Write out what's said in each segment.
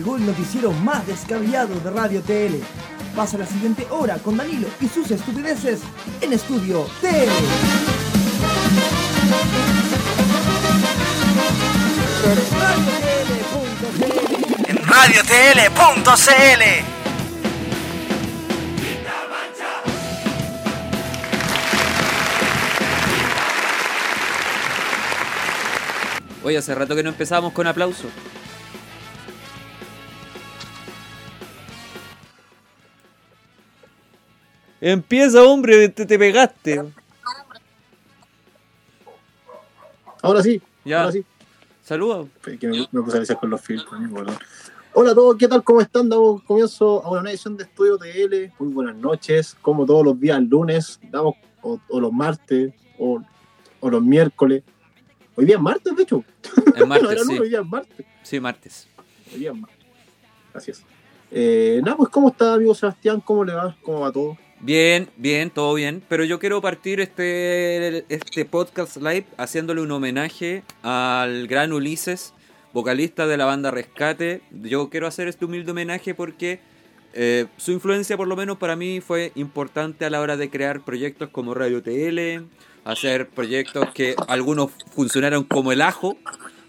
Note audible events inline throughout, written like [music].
Llegó el noticiero más descabellado de Radio TL. Pasa la siguiente hora con Danilo y sus estupideces en Estudio TL. En radiotl.cl. Oye, hace rato que no empezamos con aplauso. Empieza, hombre, te, te pegaste. Ahora sí, Ya. ahora sí. Saludos. Fue que me, me puse a iniciar con los filtros. Hola a todos, ¿qué tal? ¿Cómo están? Damos comienzo a una edición de Estudio TL. Muy buenas noches, como todos los días lunes, damos, o, o los martes, o, o los miércoles. Hoy día es martes, de hecho. Es [laughs] No era sí. lunes, hoy día es martes. Sí, martes. Hoy día es martes. Gracias. Eh, nada, pues, ¿cómo está, amigo Sebastián? ¿Cómo le va? ¿Cómo va todo? Bien, bien, todo bien. Pero yo quiero partir este, este podcast live haciéndole un homenaje al gran Ulises, vocalista de la banda Rescate. Yo quiero hacer este humilde homenaje porque eh, su influencia, por lo menos para mí, fue importante a la hora de crear proyectos como Radio TL, hacer proyectos que algunos funcionaron como el ajo,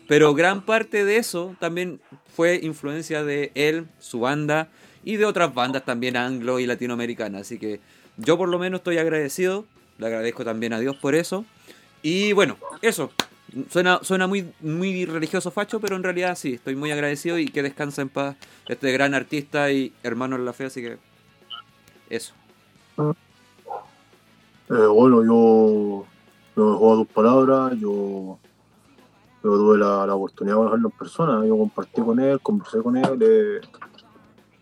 pero gran parte de eso también fue influencia de él, su banda y de otras bandas también anglo y latinoamericanas. Así que yo por lo menos estoy agradecido, le agradezco también a Dios por eso. Y bueno, eso. Suena, suena muy, muy religioso facho, pero en realidad sí, estoy muy agradecido y que descansa en paz este gran artista y hermano en la fe, así que eso. Eh, bueno, yo no me juego a tus palabras, yo, yo tuve la, la oportunidad de conocerlo en persona, yo compartí con él, conversé con él, eh,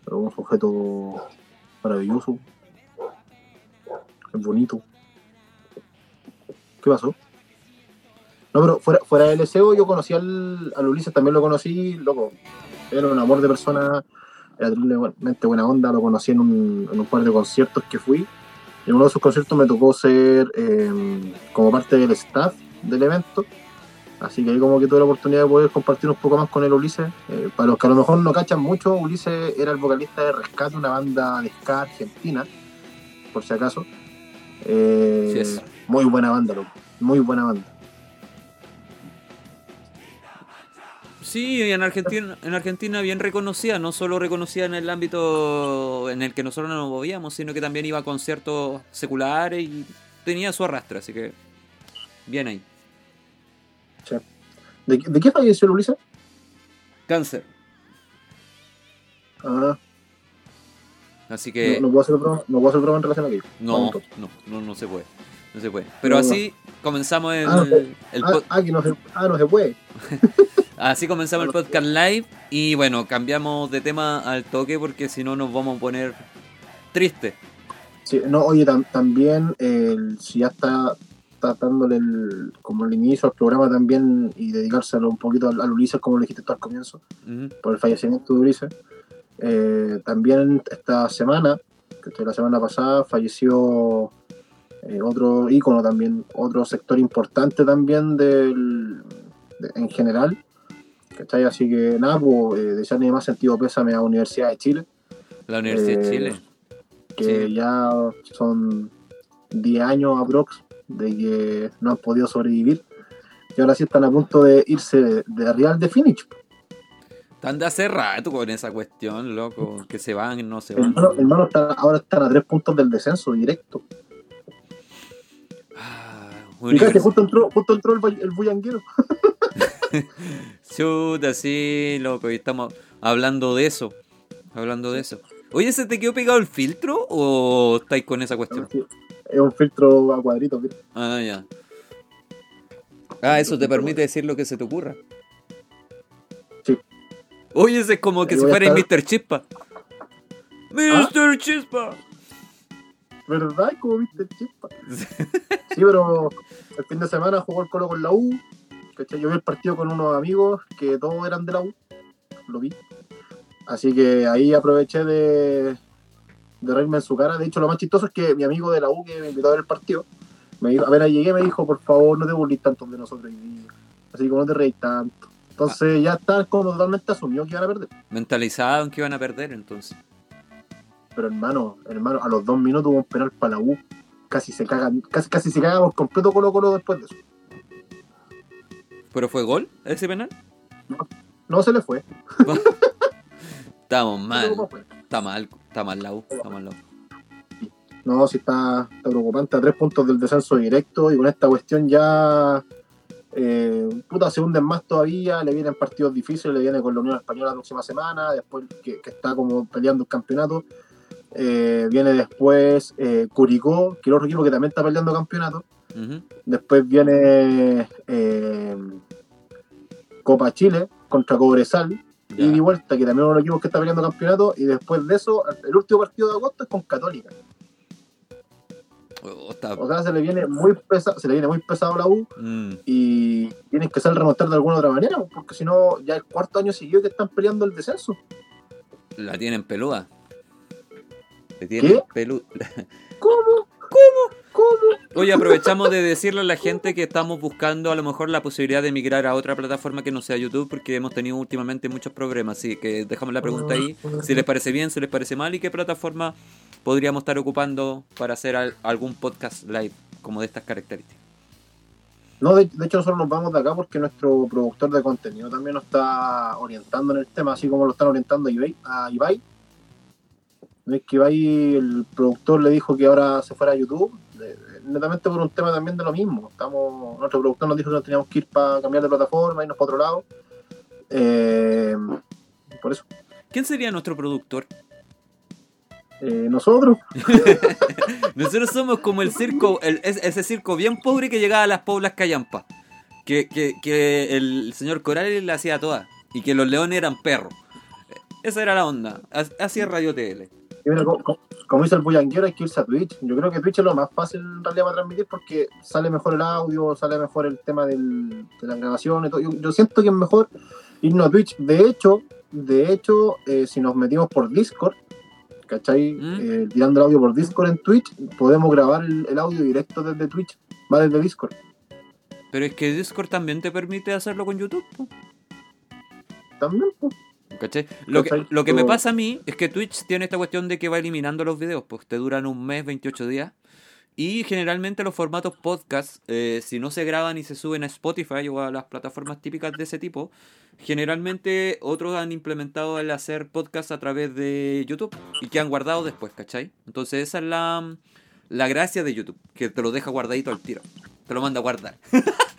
es un sujeto maravilloso, es bonito. ¿Qué pasó? No, pero fuera, fuera del SEO yo conocí al, al Ulises, también lo conocí, loco, era un amor de persona, era buena onda, lo conocí en un, en un par de conciertos que fui. En uno de sus conciertos me tocó ser eh, como parte del staff del evento. Así que ahí como que tuve la oportunidad de poder compartir un poco más con el Ulises. Eh, para los que a lo mejor no cachan mucho, Ulises era el vocalista de Rescate, una banda de ska argentina, por si acaso. Eh, Así es. Muy buena banda, loco. Muy buena banda. Sí, en Argentina, en Argentina bien reconocida, no solo reconocida en el ámbito en el que nosotros nos movíamos, sino que también iba a conciertos seculares y tenía su arrastre, así que bien ahí. ¿De, de qué falleció el Ulises? Cáncer. Ah, Así que no, no puedo hacer broma, no puedo hacer broma en relación a aquello. no, no, no, no se puede. No se puede. Pero No, así comenzamos el, Ah, el ah, ah, que no se, ah, no se puede. [laughs] así comenzamos el podcast live y bueno, cambiamos de tema al toque porque si no nos vamos a poner tristes. Sí, no, oye, tam- también el- si ya está, está dándole el, como el inicio al programa también y dedicárselo un poquito al, al Ulises, como le dijiste tú al comienzo, Ujú. por el fallecimiento de Ulises. Eh, también esta semana, que la semana pasada, falleció eh, otro ícono también, otro sector importante también del, de- en general. ¿cachai? Así que nada, pues, eh, desearle más sentido pésame a la Universidad de Chile. La Universidad de Eh, Chile. que Sí. ya son 10 años aprox de que no han podido sobrevivir y ahora sí están a punto de irse de, de Real de Finish. Están de hace rato con esa cuestión, loco. Que se van, no se van. Hermano, hermano, están- ahora están a tres puntos del descenso directo. Ah, univers- justo entró, justo entró el, el bullanguero. [laughs] Chuta, sí, loco. Y estamos hablando de eso. Hablando de eso. Oye, ¿se te quedó pegado el filtro o estáis con esa cuestión? Es un filtro a cuadritos. ¿viste? Ah, ya. Ah, eso te permite decir lo que se te ocurra. Sí. Oye, ese es como que si fuera estar- Mr. Chispa. ¿Ah? Mr. Chispa. ¿Verdad? Como el chispa. Sí, pero el fin de semana jugó el Colo con la U. Yo vi el partido con unos amigos que todos eran de la U. Lo vi. Así que ahí aproveché de, de reírme en su cara. De hecho, lo más chistoso es que mi amigo de la U que me invitó a ver el partido, me dijo, a ver, llegué, me dijo, por favor, no te burles tanto de nosotros día. Así como no te reís tanto. Entonces ya está como totalmente asumido que iban a perder. Mentalizado en que iban a perder, entonces. Pero hermano, hermano, a los dos minutos hubo un penal para la U. Casi se cagan, casi, casi se caga por completo Colo Colo después de eso. ¿Pero fue gol ese penal? No se le fue. [laughs] Estamos mal. Está mal, está mal la U. Está mal la U. No, sí está, está preocupante. A tres puntos del descenso directo y con esta cuestión ya. Eh, puta, se hunden más todavía. Le vienen partidos difíciles. Le viene con la Unión Española la próxima semana. Después que, que está como peleando el campeonato. Eh, viene después eh, Curicó, que es otro equipo que también está peleando campeonato. Después viene eh, Copa Chile contra Cobresal. Y de vuelta, que también es uno de los equipos que está peleando campeonato. Y después de eso, el último partido de agosto es con Católica. Oh, está- O sea, se le viene muy pesado, se le viene muy pesado la U Mm, y tienen que saber remontar de alguna otra manera, porque si no, ya el cuarto año seguido que están peleando el descenso. la tienen peluda. Le tienen ¿Qué? pelu- [laughs] ¿Cómo? ¿Cómo? ¿Cómo? Oye, aprovechamos de decirle a la gente que estamos buscando a lo mejor la posibilidad de migrar a otra plataforma que no sea YouTube porque hemos tenido últimamente muchos problemas. Así que dejamos la pregunta ahí. Si les parece bien, si les parece mal y qué plataforma podríamos estar ocupando para hacer al- algún podcast live como de estas características. No, de, de hecho nosotros nos vamos de acá porque nuestro productor de contenido también nos está orientando en el tema, así como lo están orientando a Ibai. A Ibai. Es que Ibai, el productor le dijo que ahora se fuera a YouTube, de- netamente por un tema también de lo mismo. Estamos, nuestro productor nos dijo que nos teníamos que ir para cambiar de plataforma, irnos para otro lado. Eh, por eso, ¿Quién sería nuestro productor? eh, nosotros, [laughs] Nosotros somos como el circo, el- ese circo bien pobre que llegaba a las poblas callampas. Que, que, que el señor Corales le hacía todas. Y que los leones eran perros. Esa era la onda. As- Así es Radio TL. Y mira, co- co- como dice el bullanguero, hay que irse a Twitch. Yo creo que Twitch es lo más fácil en realidad para transmitir porque sale mejor el audio, sale mejor el tema del, de la grabación y todo. Yo, yo siento que es mejor irnos a Twitch. De hecho, de hecho, eh, si nos metimos por Discord, ¿cachai? ¿Mm? Eh, tirando el audio por Discord en Twitch, podemos grabar el, el audio directo desde Twitch, va desde Discord. Pero es que Discord también te permite hacerlo con YouTube. También, pues. ¿Cachai? Lo que, lo que me pasa a mí es que Twitch tiene esta cuestión de que va eliminando los videos, pues te duran un mes, 28 días. Y generalmente los formatos podcast, eh, si no se graban y se suben a Spotify o a las plataformas típicas de ese tipo, generalmente otros han implementado el hacer podcast a través de YouTube y que han guardado después, ¿cachai? Entonces esa es la, la gracia de YouTube, que te lo deja guardadito al tiro. Te lo manda a guardar. [laughs]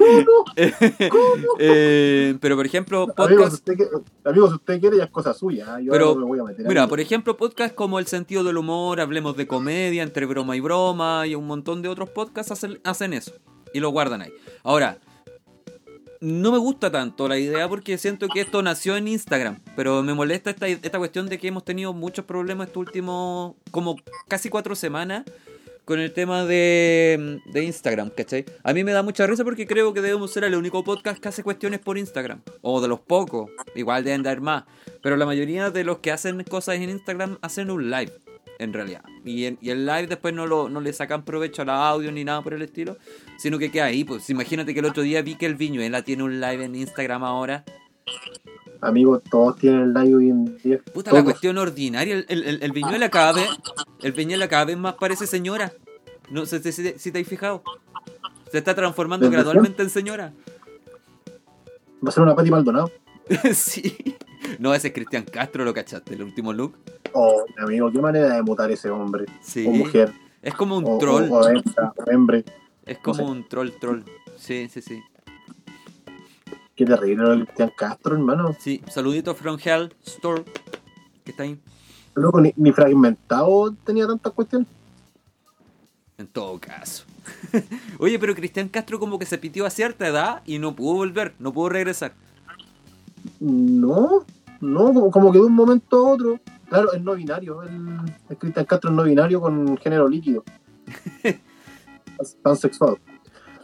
[laughs] Eh, pero por ejemplo, Amigos, podcast... usted amigos, si usted quiere, ya es cosa suya. ¿eh? Yo Pero, no me voy a meter Mira, por ejemplo, podcasts como El Sentido del Humor, Hablemos de Comedia, Entre Broma y Broma y un montón de otros podcasts hacen, hacen eso y lo guardan ahí. Ahora, no me gusta tanto la idea porque siento que esto nació en Instagram, pero me molesta esta, esta cuestión de que hemos tenido muchos problemas estos últimos, como casi cuatro semanas, con el tema de, de Instagram, ¿cachai? A mí me da mucha risa porque creo que debemos ser el único podcast que hace cuestiones por Instagram, o de los pocos, igual deben dar más, pero la mayoría de los que hacen cosas en Instagram hacen un live, en realidad. Y, en- el live después no, lo, no le sacan provecho al audio ni nada por el estilo, sino que queda ahí. Pues imagínate que el otro día vi que el Viñuela tiene un live en Instagram ahora. Amigos, todos tienen el live hoy en día. Puta, la Todos. cuestión ordinaria. El, el, el- el Viñuela cada vez, el Viñuela cada vez más parece señora. No sé si, si- si te has fijado. Se está transformando ¿Desde gradualmente en señora. Va a ser una Pati Maldonado. [laughs] sí. No, ese es Cristian Castro, lo cachaste, el último look. Oh, amigo, qué manera de mutar ese hombre Sí. o mujer. Es como un o, troll. O, o hembre. es como no sé. un troll troll. Sí, sí, sí. Qué terrible Cristian Castro, hermano. Sí, saludito from Hell Store. Que está ahí. Loco, ni, ni fragmentado tenía tantas cuestiones. En todo caso. [laughs] Oye, pero Cristian Castro como que se pitió a cierta edad y no pudo volver, no pudo regresar. No, no, como, como que de un momento a otro. Claro, es no binario. El, el Cristian Castro es no binario con género líquido. [laughs] Pansexual.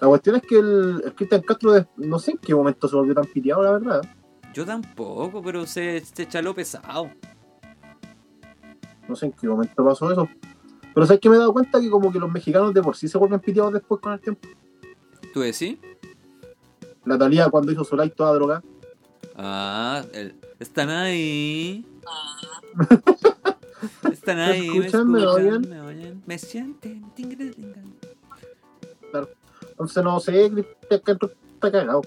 La cuestión es que el, el Cristian Castro, de- no sé en qué momento se volvió tan piteado, la verdad. Yo tampoco, pero se, se chaló pesado. No sé en qué momento pasó eso. Pero sabes que me he dado cuenta que como que los mexicanos de por sí se vuelven piteados después con el tiempo. ¿Tú decís? La Talía cuando hizo su live toda droga. Ah, el- están ahí. [laughs] Están ahí, me escuchan? ¿Me escuchan, oyen? me oyen, me sienten. Entonces no sé, Cristian Castro está cagado.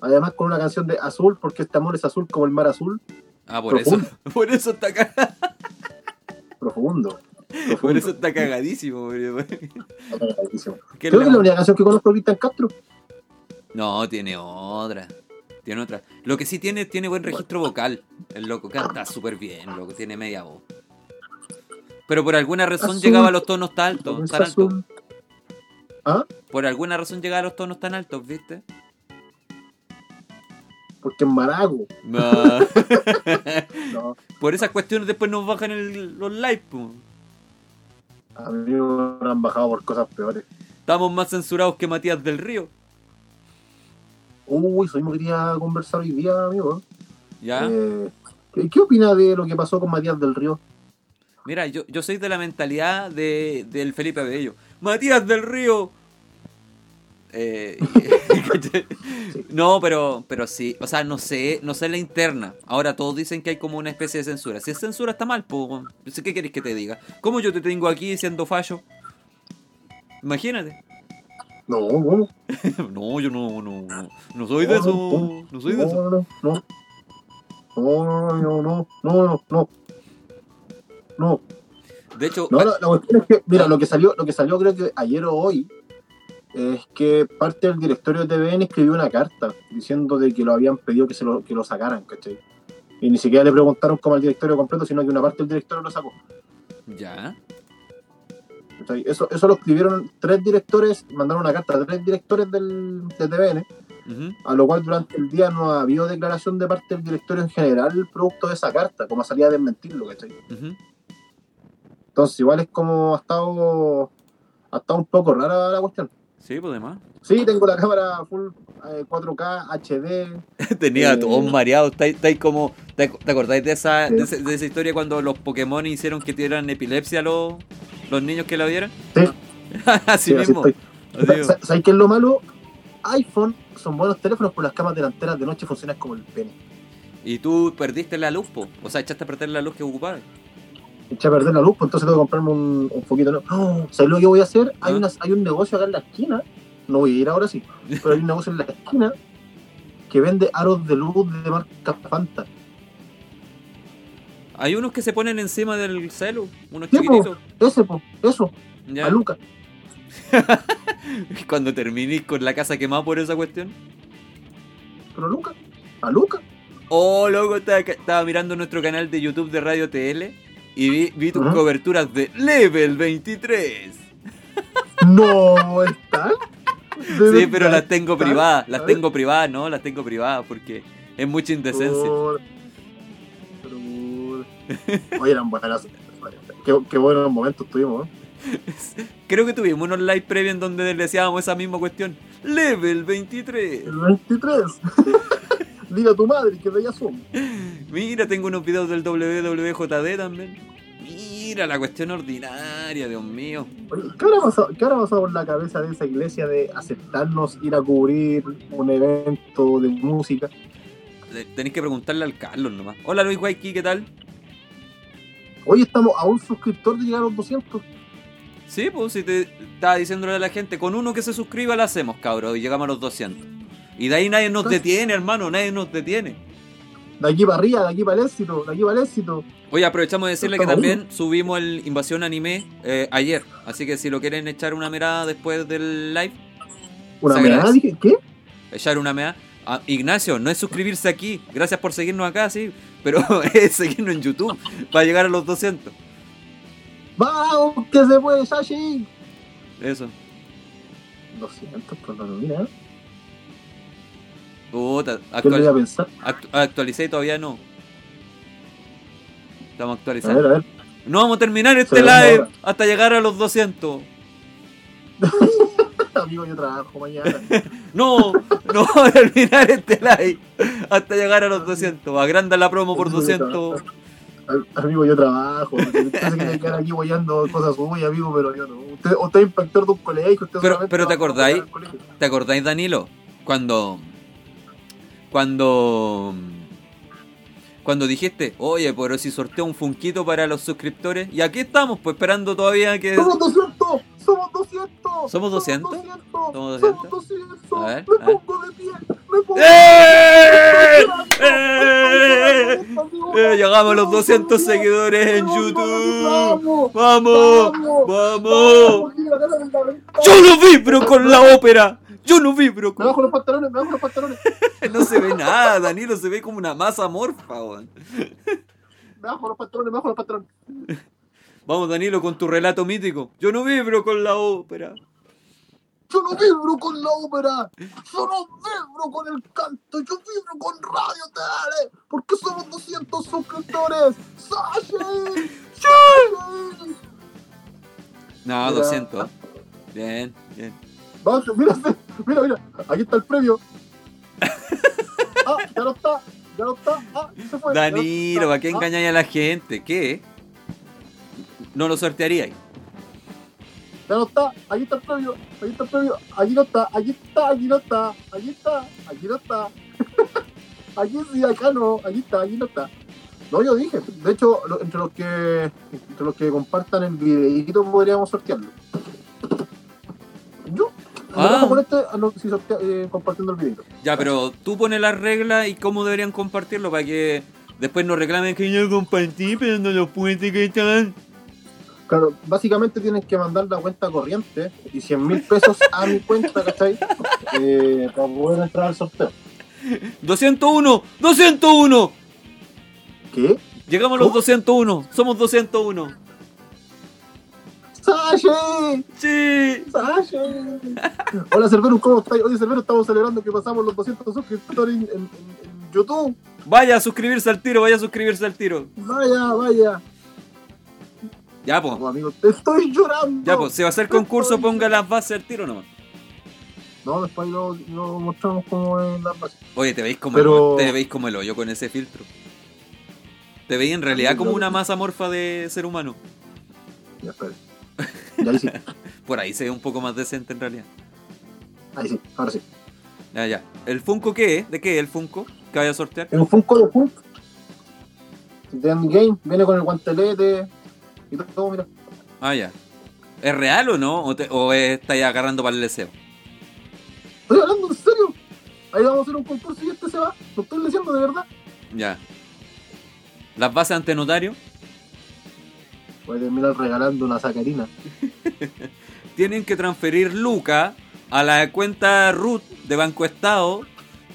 Además con una canción de azul, porque este amor es azul como el mar azul, Ah, por Profundo. eso, [laughs] por eso está cagado. profundo. [laughs] Por eso está cagadísimo. güey. [laughs] Cagadísimo. ¿Qué Creo que es la única canción que conozco de Cristian Castro. No, tiene otra. Tiene otra. Lo que sí tiene, tiene buen registro vocal. El loco canta súper bien, loco, tiene media voz. Pero por alguna razón Azul. llegaba a los tonos tan altos, tan altos. ¿Ah? Por alguna razón llegaba a los tonos tan altos, ¿viste? Porque es marago. No. [laughs] No, por esas cuestiones después nos bajan el- los likes, a mí me han bajado por cosas peores. Estamos más censurados que Matías del Río. Uy, eso mismo quería conversar hoy día, amigo. ¿Ya? Eh, ¿qué, qué opina de lo que pasó con Matías del Río? Mira, yo, yo soy de la mentalidad de, del Felipe Bello. Matías del Río. Eh, [laughs] no, pero, pero sí, o sea, no sé, no sé la interna. Ahora todos dicen que hay como una especie de censura. Si es censura está mal, pues, ¿qué querés que te diga? ¿Cómo yo te tengo aquí siendo fallo? Imagínate. No, ¿cómo? [laughs] No, yo no, no, no, no soy de eso, no soy de eso. No, no, no. No, no, no, no, no, no. No, De hecho, no, la, la cuestión es que, mira, lo que salió, lo que salió creo que ayer o hoy, es que parte del directorio de TVN escribió una carta diciendo de que lo habían pedido que se lo, que lo sacaran, ¿cachai? Y ni siquiera le preguntaron como al directorio completo, sino que una parte del directorio lo sacó. ya. ¿cachai? Eso, eso lo escribieron tres directores, mandaron una carta a tres directores del, de TVN, a lo cual durante el día no ha habido declaración de parte del directorio en general producto de esa carta, como salía a desmentirlo, ¿cachai? ujú. Entonces igual es como ha estado, ha estado un poco rara la cuestión. Sí, pues demás. Sí, tengo la cámara full eh, 4K, HD. [laughs] Tenía Eh. todos mareados. Está, está ahí como. ¿Te, acordáis de esa, Sí. de, esa, de esa historia cuando los Pokémon hicieron que tuvieran epilepsia los, los niños que la vieran? Sí. [laughs] así Sí, mismo. estoy. Así mismo. Sa- ¿Sabes qué es lo malo? iPhone son buenos teléfonos, pero las cámaras delanteras de noche funcionan como el pene. Y tú perdiste la luz, po. O sea, echaste a perder la luz que ocupabas. Eché a perder la luz, pues entonces tengo que comprarme un, un foquito nuevo. No, ¿Sabes lo que voy a hacer? Hay, ¿Ah? hay un negocio acá en la esquina. No voy a ir ahora sí, pero hay un negocio en la esquina que vende aros de luz de marca Fanta. Hay unos que se ponen encima del celu, unos Sí, po. chiquititos. Ese, po, eso, Ya. a Luca. [laughs] Cuando terminís con la casa quemada por esa cuestión. Pero Luca, a Luca. Oh, loco, estaba, estaba mirando nuestro canal de YouTube de Radio TL y vi, vi tus coberturas de Level 23. No, ¿están? [laughs] ¿De Sí, pero las tengo privadas, las tengo privadas, ¿no? Las tengo privadas porque es mucha indecencia. Por- pero- Oye, eran buenas. Qué, qué buenos momentos tuvimos, ¿eh? [laughs] Creo que tuvimos unos live previos en donde le decíamos esa misma cuestión. Level 23. El 23. Dile a tu madre que de somos. Mira, tengo unos videos del WWJD también. Mira la cuestión ordinaria, Dios mío. ¿qué habrá, pasado, ¿Qué habrá pasado por la cabeza de esa iglesia de aceptarnos ir a cubrir un evento de música? Tenéis que preguntarle al Carlos nomás. Hola Luis Guayqui, ¿qué tal? Hoy estamos a un suscriptor de llegar a los 200. Sí, pues si te estaba diciéndole a la gente, con uno que se suscriba la hacemos, cabrón, y llegamos a los 200. Y de ahí nadie nos detiene, hermano, nadie nos detiene. De aquí para arriba, de aquí para el éxito, de aquí para el éxito. Oye, aprovechamos de decirle que también subimos el Invasión Anime eh, ayer. Así que si lo quieren echar una mirada después del live, Una dije, ¿qué? echar una mirada. Ah, Ignacio, no es suscribirse aquí. Gracias por seguirnos acá, sí. Pero [laughs] es seguirnos en YouTube para llegar a los 200. ¡Vamos, que se puede, Sashi! Eso. 200, pues no, mira. Puta, ¿Qué le voy a actual- pensar? actu- actualicé y todavía no. Estamos A actualizando. ver, a ver. No vamos a terminar este live hasta llegar a los 200. [laughs] Amigo, yo trabajo mañana. [laughs] No, no vamos a terminar este live hasta llegar a los 200. Agranda la promo por 200. Al- Amigo, yo trabajo. Usted quedar aquí guayando cosas suyas, amigo, pero yo no. Usted, usted es inspector de un colegio. Usted Pero- pero ¿te acordáis? ¿Te acordáis, Danilo? Cuando cuando cuando dijiste, oye, pero si sorteo un funquito para los suscriptores, y aquí estamos, pues esperando todavía que. ¡Somos 200! ¡Somos 200! ¿Somos 200? ¡Somos ¿Somos 200! 200? ¡Somos 200! A ver, ¡Me a ver. pongo de pie! ¡Me pongo ¡Eh! ¡Eh! Eh, llegamos a los 200 seguidores en YouTube. ¡Vamos! ¡Vamos! ¡Yo no vibro con la ópera! ¡Yo no vibro Me con... bajo los pantalones, me bajo los pantalones. [laughs] No se ve nada, Danilo, se ve como una masa morfa, weón. Me bajo los pantalones, me bajo los pantalones. Vamos, Danilo, con tu relato mítico. Yo no vibro con la ópera. Yo no vibro con la ópera. Yo no vibro con el canto. Yo vibro con Radio Tele. Porque somos 200 suscriptores. ¡Sashi! ¡Sashi! No, Mira. 200. Bien, bien. Vamos, mira, mira, mira. Aquí está el premio. [laughs] Ah, ya no está. Ya no está. Ah, se fue. Danilo. ¿para qué Ah, engañáis a la gente? ¿Qué? No lo sortearíais. Ya no está. Aquí está el premio. Aquí está el premio. Aquí no está. Aquí está. Aquí no está. Aquí está. Aquí no está. [laughs] Aquí sí, acá no. Aquí está. Aquí no está. No, yo dije. De hecho, entre los que entre los que compartan el videito podríamos sortearlo. Ah. con este si sortea- eh, compartiendo el videito. Ya, pero tú pones las reglas y cómo deberían compartirlo para que después nos reclamen que yo compartí, pero no lo pude que tal. Claro, básicamente tienen que mandar la cuenta corriente y 100 mil pesos a mi cuenta, ¿cachai? [laughs] Eh, para poder entrar al sorteo. 201, 201. ¿Qué? Llegamos a los ¿Cómo? 201. Somos 201. ¡Sashi! Sí. ¡Sashi! Hola Cervero, ¿cómo estás? Oye Cervero, estamos celebrando que pasamos los 200 suscriptores en, en- en YouTube. Vaya a suscribirse al tiro, vaya a suscribirse al tiro. Vaya, vaya. Ya, pues. Oh, amigo, te estoy llorando. Ya, pues, si va a hacer concurso, ponga las bases al tiro nomás. No, después lo, lo mostramos como en las bases. Oye, te veis como, Pero- el, te veis como el hoyo con ese filtro. Te veis en realidad como una masa morfa de ser humano. Ya, espera. Ya, ahí sí. [laughs] Por ahí se ve un poco más decente en realidad. Ahí sí, ahora sí. Ya, ya. ¿El Funko qué es? ¿De qué es el Funko que vaya a sortear? Un Funko de Hulk. De Endgame. Viene con el guantelete y todo, mira. Ah, ya. ¿Es real o no? ¿O, te- o estáis agarrando para el deseo? Estoy hablando en serio. Ahí vamos a hacer un concurso y este se va. Lo estoy diciendo de verdad. Ya. ¿Las bases ante notario? Voy a terminar regalando una sacarina. [laughs] Tienen que transferir Luca a la cuenta RUT de Banco Estado.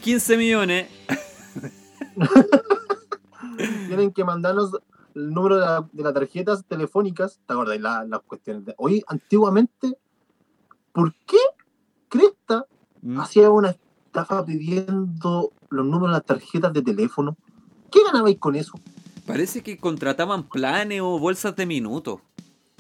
15 millones. [laughs] Tienen que mandarnos el número de, la- de las tarjetas telefónicas. ¿Te acordáis la- las cuestiones? De... Oye, antiguamente, ¿por qué Cresta Mm. hacía una estafa pidiendo los números de las tarjetas de teléfono? ¿Qué ganabais con eso? Parece que contrataban planes o bolsas de minutos.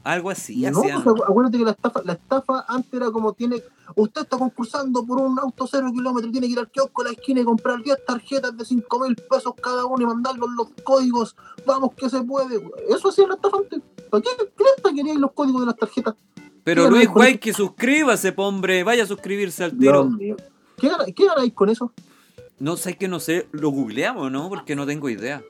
Algo así no, hacían. pues, acu- acuérdate que la estafa, la estafa antes era como tiene, usted está concursando por un auto cero kilómetros, tiene que ir al kiosco a la esquina y comprar 10 tarjetas de 5 mil pesos cada uno y mandarlos los códigos, vamos que se puede. Eso hacía la estafa antes. ¿Para qué cresta queríais los códigos de las tarjetas? Pero Luis Guay, que suscríbase, hombre. Vaya a suscribirse al tiro. ¿Qué, ¿Qué ganáis con eso? No sé que no sé. Lo googleamos, ¿no? Porque no tengo idea.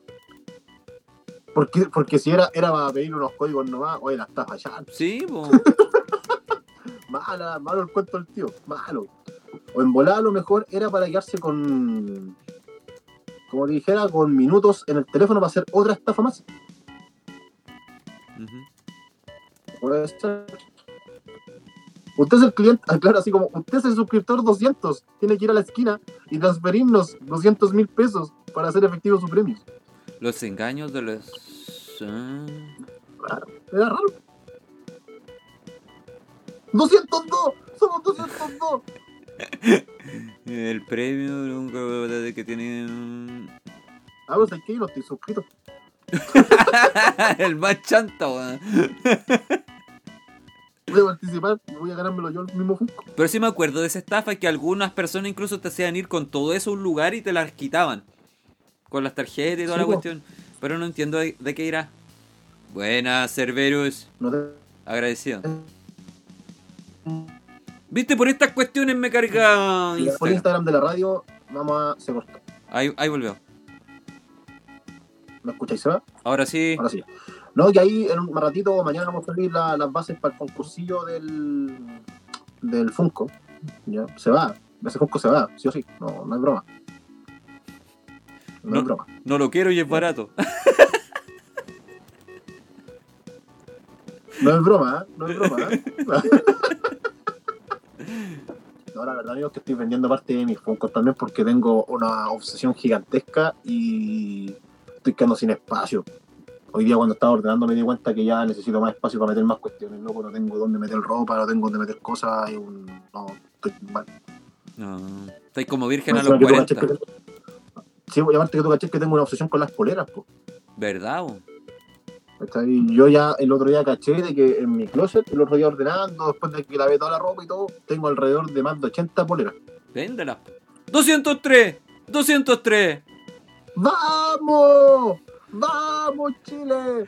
Porque, porque si era, era para pedir unos códigos nomás, oye, la estafa ya, Sí, po. [laughs] mala, malo el cuento del tío, malo. O en volada a lo mejor era para quedarse con, como te dijera, con minutos en el teléfono para hacer otra estafa más. Usted es el cliente, ah, claro, así como usted es el suscriptor 200, tiene que ir a la esquina y transferirnos 200 mil pesos para hacer efectivo su premio. Los engaños de los. Ah. Raro, era raro. 202, somos 202. [laughs] El premio nunca de que tiene. Ah, pues aquí no estoy suscrito. [laughs] el más chanta, weón. Voy a participar y voy a ganármelo yo el mismo Funko. Pero sí me acuerdo de esa estafa que algunas personas incluso te hacían ir con todo eso a un lugar y te las quitaban. Con las tarjetas y toda Sí, la po. cuestión. Pero no entiendo de, de qué irá. Buenas, Cerberus. No te... Agradecido. Viste, por estas cuestiones me carga Y por Instagram. Instagram de la radio, vamos a. Se cortó. Ahí, ahí volvió. ¿Me escucháis, Seba? Ahora sí. Ahora sí. No, que ahí en un ratito, mañana vamos a abrir la- las bases para el concursillo del, del Funko. ¿ya? Se va. Ese Funko se va, sí o sí. No, no es broma. No, No. es broma. No lo quiero y es barato. [laughs] No es broma, ¿eh? No es broma, ¿eh? [laughs] No, la verdad, amigos, que estoy vendiendo parte de mis Funkos también porque tengo una obsesión gigantesca y estoy quedando sin espacio. Hoy día cuando estaba ordenando me di cuenta que ya necesito más espacio para meter más cuestiones, loco, no tengo dónde meter ropa, no tengo dónde meter cosas, y un... no, estoy mal. No. Estáis como virgen a los que tú cachai 40. que Sí, pues, y aparte que tú caché que tengo una obsesión con las poleras, pues. ¿Verdad? Yo ya el otro día caché de que en mi closet, el otro día ordenando, después de que lavé toda la ropa y todo, tengo alrededor de más de 80 poleras. Véndela. 203. 203. ¡Vamos! ¡Vamos, Chile!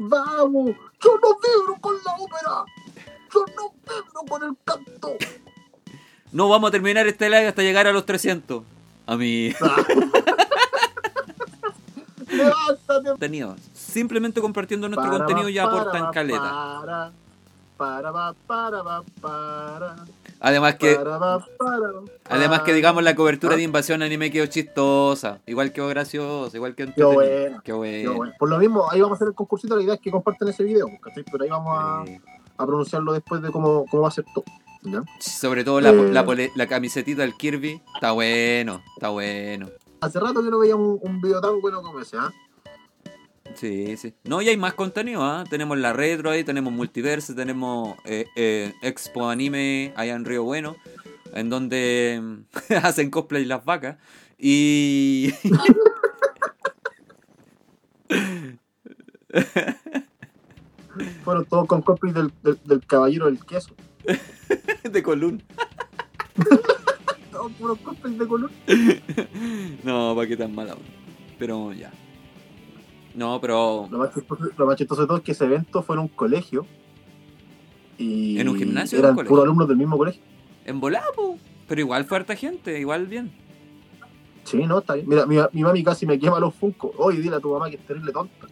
¡Vamos! ¡Yo no vibro con la ópera! ¡Yo no vibro con el canto! No vamos a terminar este live hasta llegar a los 300. A mi ¡Levántate! contenido. Simplemente compartiendo nuestro Para, contenido ya aportan caleta. Para, para, Además que, además que digamos la cobertura de invasión anime quedó chistosa. Igual quedó graciosa, igual que Qué buena. Qué Qué bueno. bueno. Por lo mismo, ahí vamos a hacer el concursito. La idea es que compartan ese video, ¿cachai? Pero ahí vamos a pronunciarlo después de cómo, cómo va a ser todo. ¿Ya? Sobre todo la, Eh. la, pole- la camisetita del Kirby. Está bueno, está bueno. Hace rato que no veía un, un video tan bueno como ese, ¿ah? Sí, sí. No, y hay más contenido, ¿ah? Tenemos la retro ahí, tenemos multiverse, tenemos eh, eh, Expo Anime allá en Río Bueno, en donde [laughs] hacen cosplay las vacas. Y. [laughs] Fueron todos con cosplay del, del, del caballero del queso. [laughs] de Colún. Todos puros cosplay de color. No, para qué tan mala. Pero ya. No, pero. Lo más, chistoso, lo más chistoso de todo es que ese evento fue en un colegio. Y ¿En un gimnasio Eran puros alumnos del mismo colegio. En volada, po. Pero igual fue harta gente, igual bien. Sí, no, está bien. Mira, mi, mi mami casi me quema los funcos. Oye, dile a tu mamá que es terrible tonta.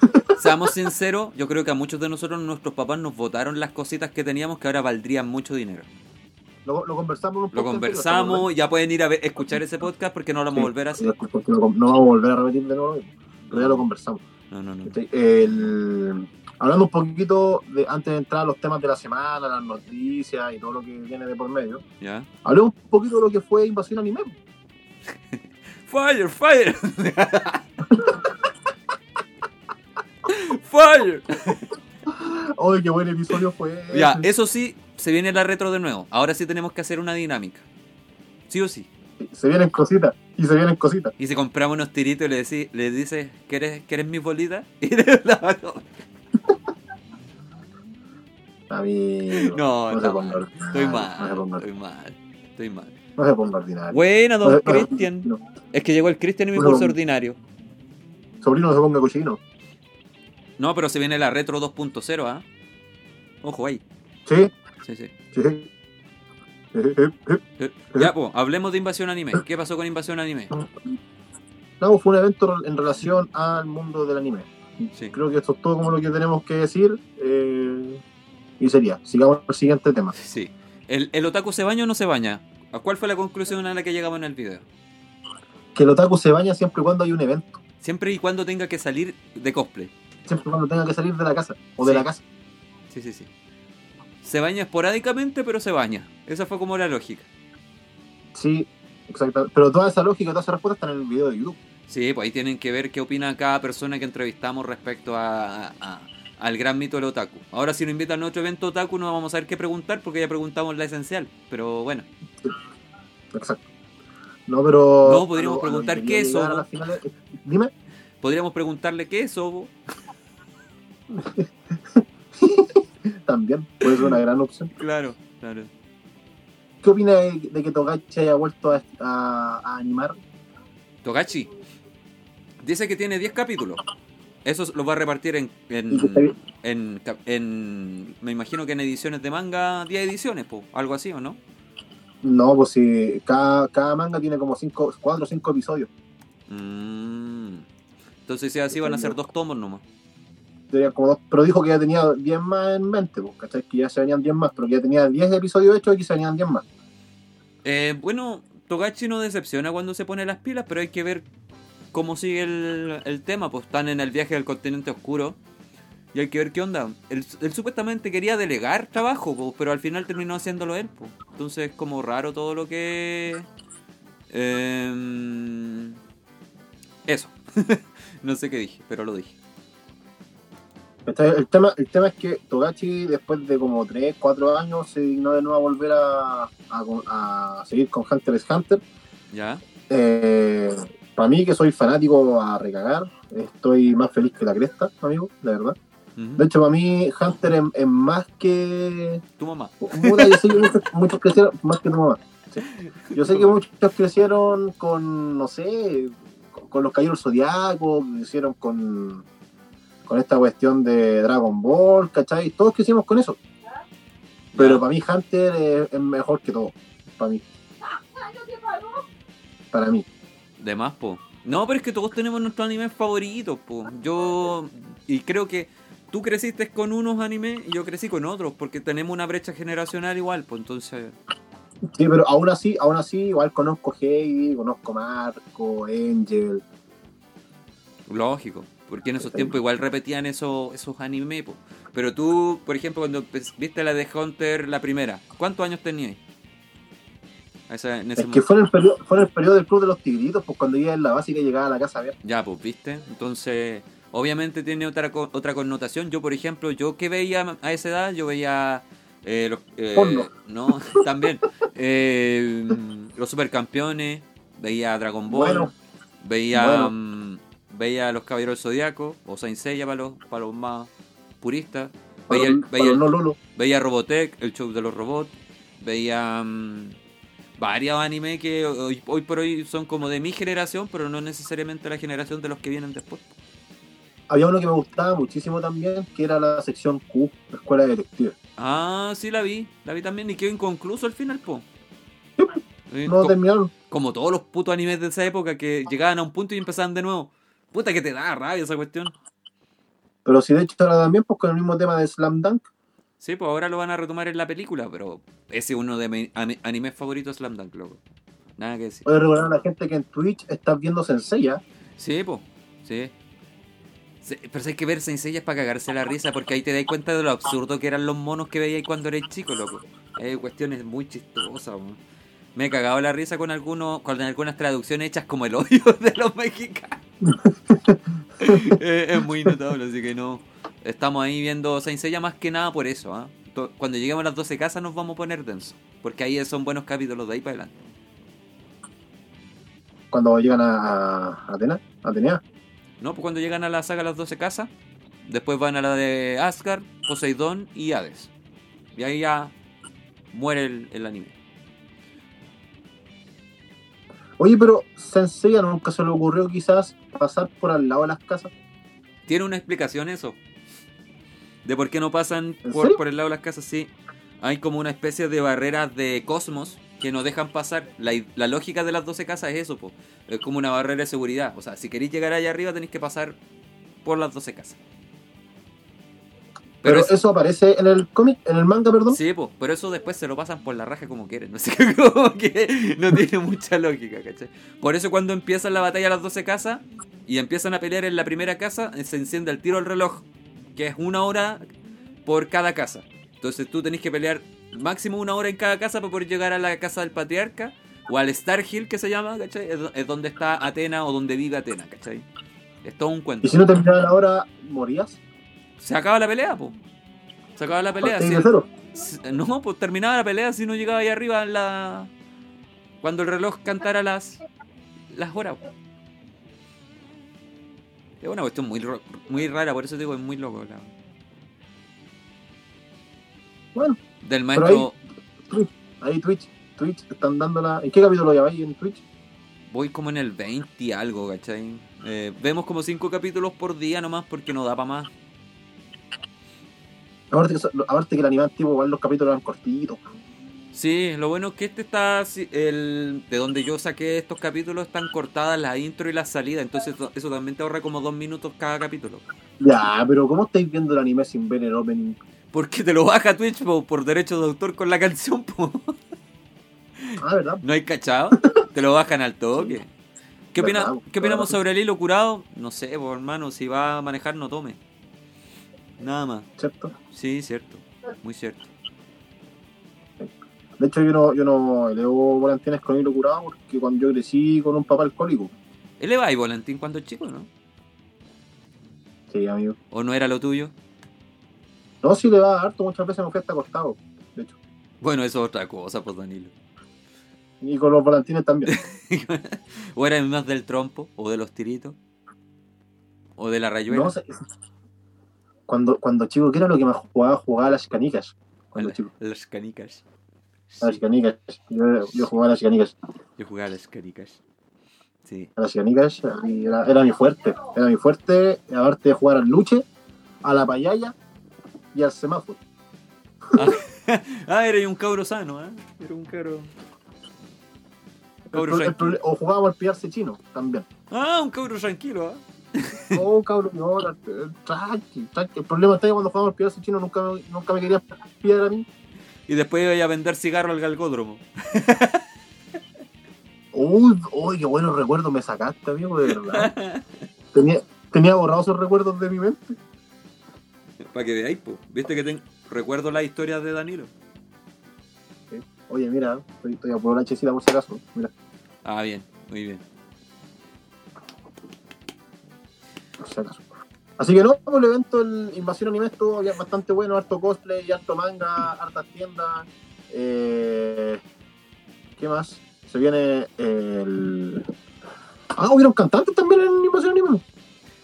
[laughs] Seamos sinceros, yo creo que a muchos de nosotros nuestros papás nos votaron las cositas que teníamos que ahora valdrían mucho dinero. Lo, lo conversamos un Lo podcast anterior, conversamos, ya pueden ir a ver- escuchar ese podcast porque no lo vamos a volver a hacer. no, no vamos a volver a repetir de nuevo. Pero ya lo conversamos. No, no, no. El- hablando un poquito de, antes de entrar a los temas de la semana, las noticias y todo lo que viene de por medio, ¿Ya? hablemos un poquito de lo que fue Invasión Anime. [laughs] Fire, fire. [laughs] fire. Oye, qué buen episodio fue. Ya, eso sí, se viene la retro de nuevo. Ahora sí tenemos que hacer una dinámica. Sí o sí. Se vienen cositas. Y se vienen cositas. Y si compramos unos tiritos y le, decí- le dices, ¿quieres, ¿quieres mis bolitas? [laughs] Y le la- A mí. No, no se ponga mal. ordinario, Estoy No se mal, estoy mal, estoy mal. no se ponga ordinario. Buena, don no, Cristian. no. Es que llegó el Cristian y me puso ordinario. Sobrino, no se ponga cochino. No, pero se viene la retro 2.0, ¿ah? Ojo ahí. Sí, Sí, sí. sí. Eh, eh, eh. Eh, Ya, pues, hablemos de Invasión Anime. ¿Qué pasó con Invasión Anime? No, fue un evento en relación al mundo del anime. Sí. Creo que esto es todo como lo que tenemos que decir. eh, y sería, sigamos al siguiente tema. Sí. ¿El, ¿El otaku se baña o no se baña? ¿A cuál fue la conclusión a la que llegamos en el video? Que el otaku se baña siempre y cuando hay un evento. Siempre y cuando tenga que salir de cosplay. Siempre cuando tenga que salir de la casa. O de la casa. Sí, sí, sí. Se baña esporádicamente, pero se baña. Esa fue como la lógica. Sí, exactamente. Pero toda esa lógica, toda esa respuesta están en el video de YouTube. Sí, pues ahí tienen que ver qué opina cada persona que entrevistamos respecto a, a- al gran mito del otaku. Ahora si nos invitan a otro evento otaku no vamos a saber qué preguntar porque ya preguntamos la esencial. Pero bueno, Exacto. No, pero. No, podríamos preguntar qué es Sobo. finales- Dime. podríamos preguntarle qué es Sobo. [laughs] También puede ser una gran opción. Claro, claro. ¿Qué opina de, de que Togachi haya vuelto a, a- a animar? Togachi. Dice que tiene 10 capítulos. Eso lo va a repartir en, en, en, cap- en- Me imagino que en ediciones de manga, 10 ediciones, po, algo así, ¿o no? No, pues si cada, cada manga tiene como cinco, cuatro o cinco episodios. Mm. Entonces, si así van a ser dos tomos nomás. Serían como dos- pero dijo que ya tenía 10 más en mente, pues, ¿cachai? Que ya se venían 10 más, pero que ya tenía 10 episodios hechos y que se venían 10 más. Eh, bueno, Togachi no decepciona cuando se pone las pilas, pero hay que ver cómo sigue el, tema. Pues están en el viaje del continente oscuro. Y hay que ver qué onda. Él, supuestamente quería delegar trabajo, pues, pero al final terminó haciéndolo él. pues. Entonces es como raro todo lo que... Em, eso. [laughs] no sé qué dije, pero lo dije. El tema, el tema es que Togachi, después de como 3, 4 años, se dignó de nuevo a volver a, a- a seguir con Hunter x Hunter. ¿Ya? Eh, para mí, que soy fanático a recagar, estoy más feliz que la cresta, amigo, de verdad. De hecho, para mí, Hunter es, es más que. Tu mamá. Puta, yo sé que muchos, muchos crecieron, más que tu mamá. Sí. Yo sé que muchos crecieron con, no sé, con, con los caballeros zodiacos, crecieron con, con esta cuestión de Dragon Ball, ¿cachai? Todos crecimos con eso. Pero para mí, Hunter es, es mejor que todo. Para mí. Para mí. De más, po. No, pero es que todos tenemos nuestros animes favoritos, po. Yo. Y creo que tú creciste con unos animes y yo crecí con otros, porque tenemos una brecha generacional igual, pues entonces. Sí, pero aún así, aún así, igual conozco Heidi, conozco Marco, Angel. Lógico. Porque en esos tiempos igual repetían esos, esos animes, po. Pero tú, por ejemplo, cuando viste la de Hunter, la primera, ¿cuántos años tenías? A esa- en ese Es que fue en el periodo, fue en el periodo del Club de los Tigritos, pues cuando iba en la básica y llegaba a la casa a ver. Ya, pues, ¿viste? Entonces, obviamente tiene otra otra connotación. Yo, por ejemplo, yo que veía a esa edad, yo veía... eh, los, eh, no, [laughs] también. eh, los supercampeones, veía Dragon Ball, Bueno. veía Bueno. mm, veía los Caballeros del Zodiaco, o Saint Seiya para los, para los más puristas. Veía, el- veía, el- no veía Robotech, el show de los robots. Veía mm, varios animes que hoy, hoy por hoy son como de mi generación, pero no necesariamente la generación de los que vienen después. Había uno que me gustaba muchísimo también, que era la sección Q, la escuela de detectives. Ah, sí la vi, la vi también y quedó inconcluso al final, po. Eh, No terminaron. como todos los putos animes de esa época que llegaban a un punto y empezaban de nuevo. Puta que te da rabia esa cuestión. Pero si de hecho ahora también, pues con el mismo tema de Slam Dunk. Sí, pues ahora lo van a retomar en la película, pero ese es uno de mis ani- animes favoritos, Slam Dunk, loco. Nada que decir. A recordar a la gente que en Twitch estás viendo Senseiya. Sí, pues, sí. Pero si hay que ver Sensei para cagarse la risa, porque ahí te das cuenta de lo absurdo que eran los monos que veíais cuando erais chico, loco. Hay cuestiones muy chistosas, weón. Me he cagado la risa con algunos, con algunas traducciones hechas como el odio [laughs] de los mexicanos. [laughs] Eh, es muy notable, así que no. Estamos ahí viendo Saint Seiya más que nada por eso, ¿ah? Cuando lleguemos a las 12 casas nos vamos a poner denso. Porque ahí son buenos capítulos de ahí para adelante. Cuando llegan a, a Atena, Atenea. ¿No? Pues cuando llegan a la saga Las 12 Casas, después van a la de Asgard, Poseidón y Hades. Y ahí ya muere el, el anime. Oye, pero Senseiya nunca se le ocurrió quizás pasar por al lado de las casas. ¿Tiene una explicación eso? De por qué no pasan ¿En por, por el lado de las casas, sí. Hay como una especie de barreras de cosmos que no dejan pasar. La, la lógica de las 12 casas es eso, po. Es como una barrera de seguridad. O sea, si queréis llegar allá arriba tenéis que pasar por las 12 casas. Pero, es- eso aparece en el cómic, en el manga, perdón. Sí, pues, pero eso después se lo pasan por la raja como quieren. Así [laughs] que como que no tiene mucha lógica, ¿cachai? Por eso cuando empiezan la batalla a las 12 casas y empiezan a pelear en la primera casa, se enciende el tiro al reloj, que es una hora por cada casa. Entonces tú tenés que pelear máximo una hora en cada casa para poder llegar a la casa del patriarca o al Star Hill que se llama, ¿cachai? Es donde está Atena o donde vive Atena, ¿cachai? Es todo un cuento. Y si no terminaba la hora, morías. Se acaba la pelea, pues. Se acaba la pelea. Partís sí. de cero. S- No, pues terminaba la pelea si no llegaba ahí arriba en la. Cuando el reloj cantara las. las horas. po. Es una cuestión muy, muy rara, por eso digo, es muy loco. la- Bueno, Del Pero maestro. ahí Twitch, Twitch están dándola. ¿En qué capítulo ya vais en Twitch? Voy como en el 20 y algo, ¿cachai? Eh, vemos como 5 capítulos por día nomás porque no da para más. Aparte que, so- aparte que el anime antiguo, igual los capítulos eran cortitos. Sí, lo bueno es que este está, el, de donde yo saqué estos capítulos, están cortadas la intro y la salida, entonces eso- también te ahorra como dos minutos cada capítulo. Ya, pero ¿cómo estáis viendo el anime sin ver el opening? Porque te lo baja Twitch po, por derecho de autor con la [laughs] canción, po. Ah, ¿verdad? ¿No hay cachado? Te lo bajan al toque. ¿Qué, opina- Verdad, ¿Qué opinamos sobre el hilo curado? No sé, po, hermano, si va a manejar no tome. Nada más. ¿Cierto? Sí, cierto. Muy cierto. De hecho, yo no, yo no leo volantines con hilo curado porque cuando yo crecí con un papá alcohólico. ¿Él le va y volantín cuando es chico, no? Sí, amigo. ¿O no era lo tuyo? No, sí le va harto, muchas veces me fui hasta acostado, de hecho. Bueno, eso es otra cosa, pues Danilo. Y con los volantines también. [laughs] o era más del trompo, o de los tiritos, o de la rayuela. No, cuando, cuando chico, ¿qué era lo que más jugaba? Jugaba a las canicas. Cuando chico. las canicas. A las canicas. Yo, yo jugaba a las canicas. Yo jugaba a las canicas. Sí. A las canicas era, era mi fuerte. Era mi fuerte, aparte de jugar al luche, a la payaya y al semáforo. Ah, [laughs] era un cabro sano, ¿eh? Era un cabro. El Cabro el tranquilo. proble- o jugábamos al pillarse chino también. Ah, un cabro tranquilo, ¿eh? [laughs] Oh, cabrón, no, tra- tranqui, tranqui. El problema está que cuando jugábamos al pillarse chino nunca, me- nunca me quería pillar a mí. Y después iba a vender cigarro al galgódromo. [laughs] Uy, uy, qué buenos recuerdos me sacaste, amigo, de verdad. [laughs] tenía, tenía borrados esos recuerdos de mi mente. Para que veáis, po. Viste que ten- recuerdo las historias de Danilo. Oye, mira, estoy, estoy a por la hechicita por si acaso. Mira, Ah, bien, muy bien. Por si acaso. Así que no, pues, el evento, el Invasión Anime estuvo bastante bueno, harto cosplay, harto manga, hartas tiendas. Eh, ¿Qué más? Se viene el. Ah, hubieron cantantes también en Invasión Anime.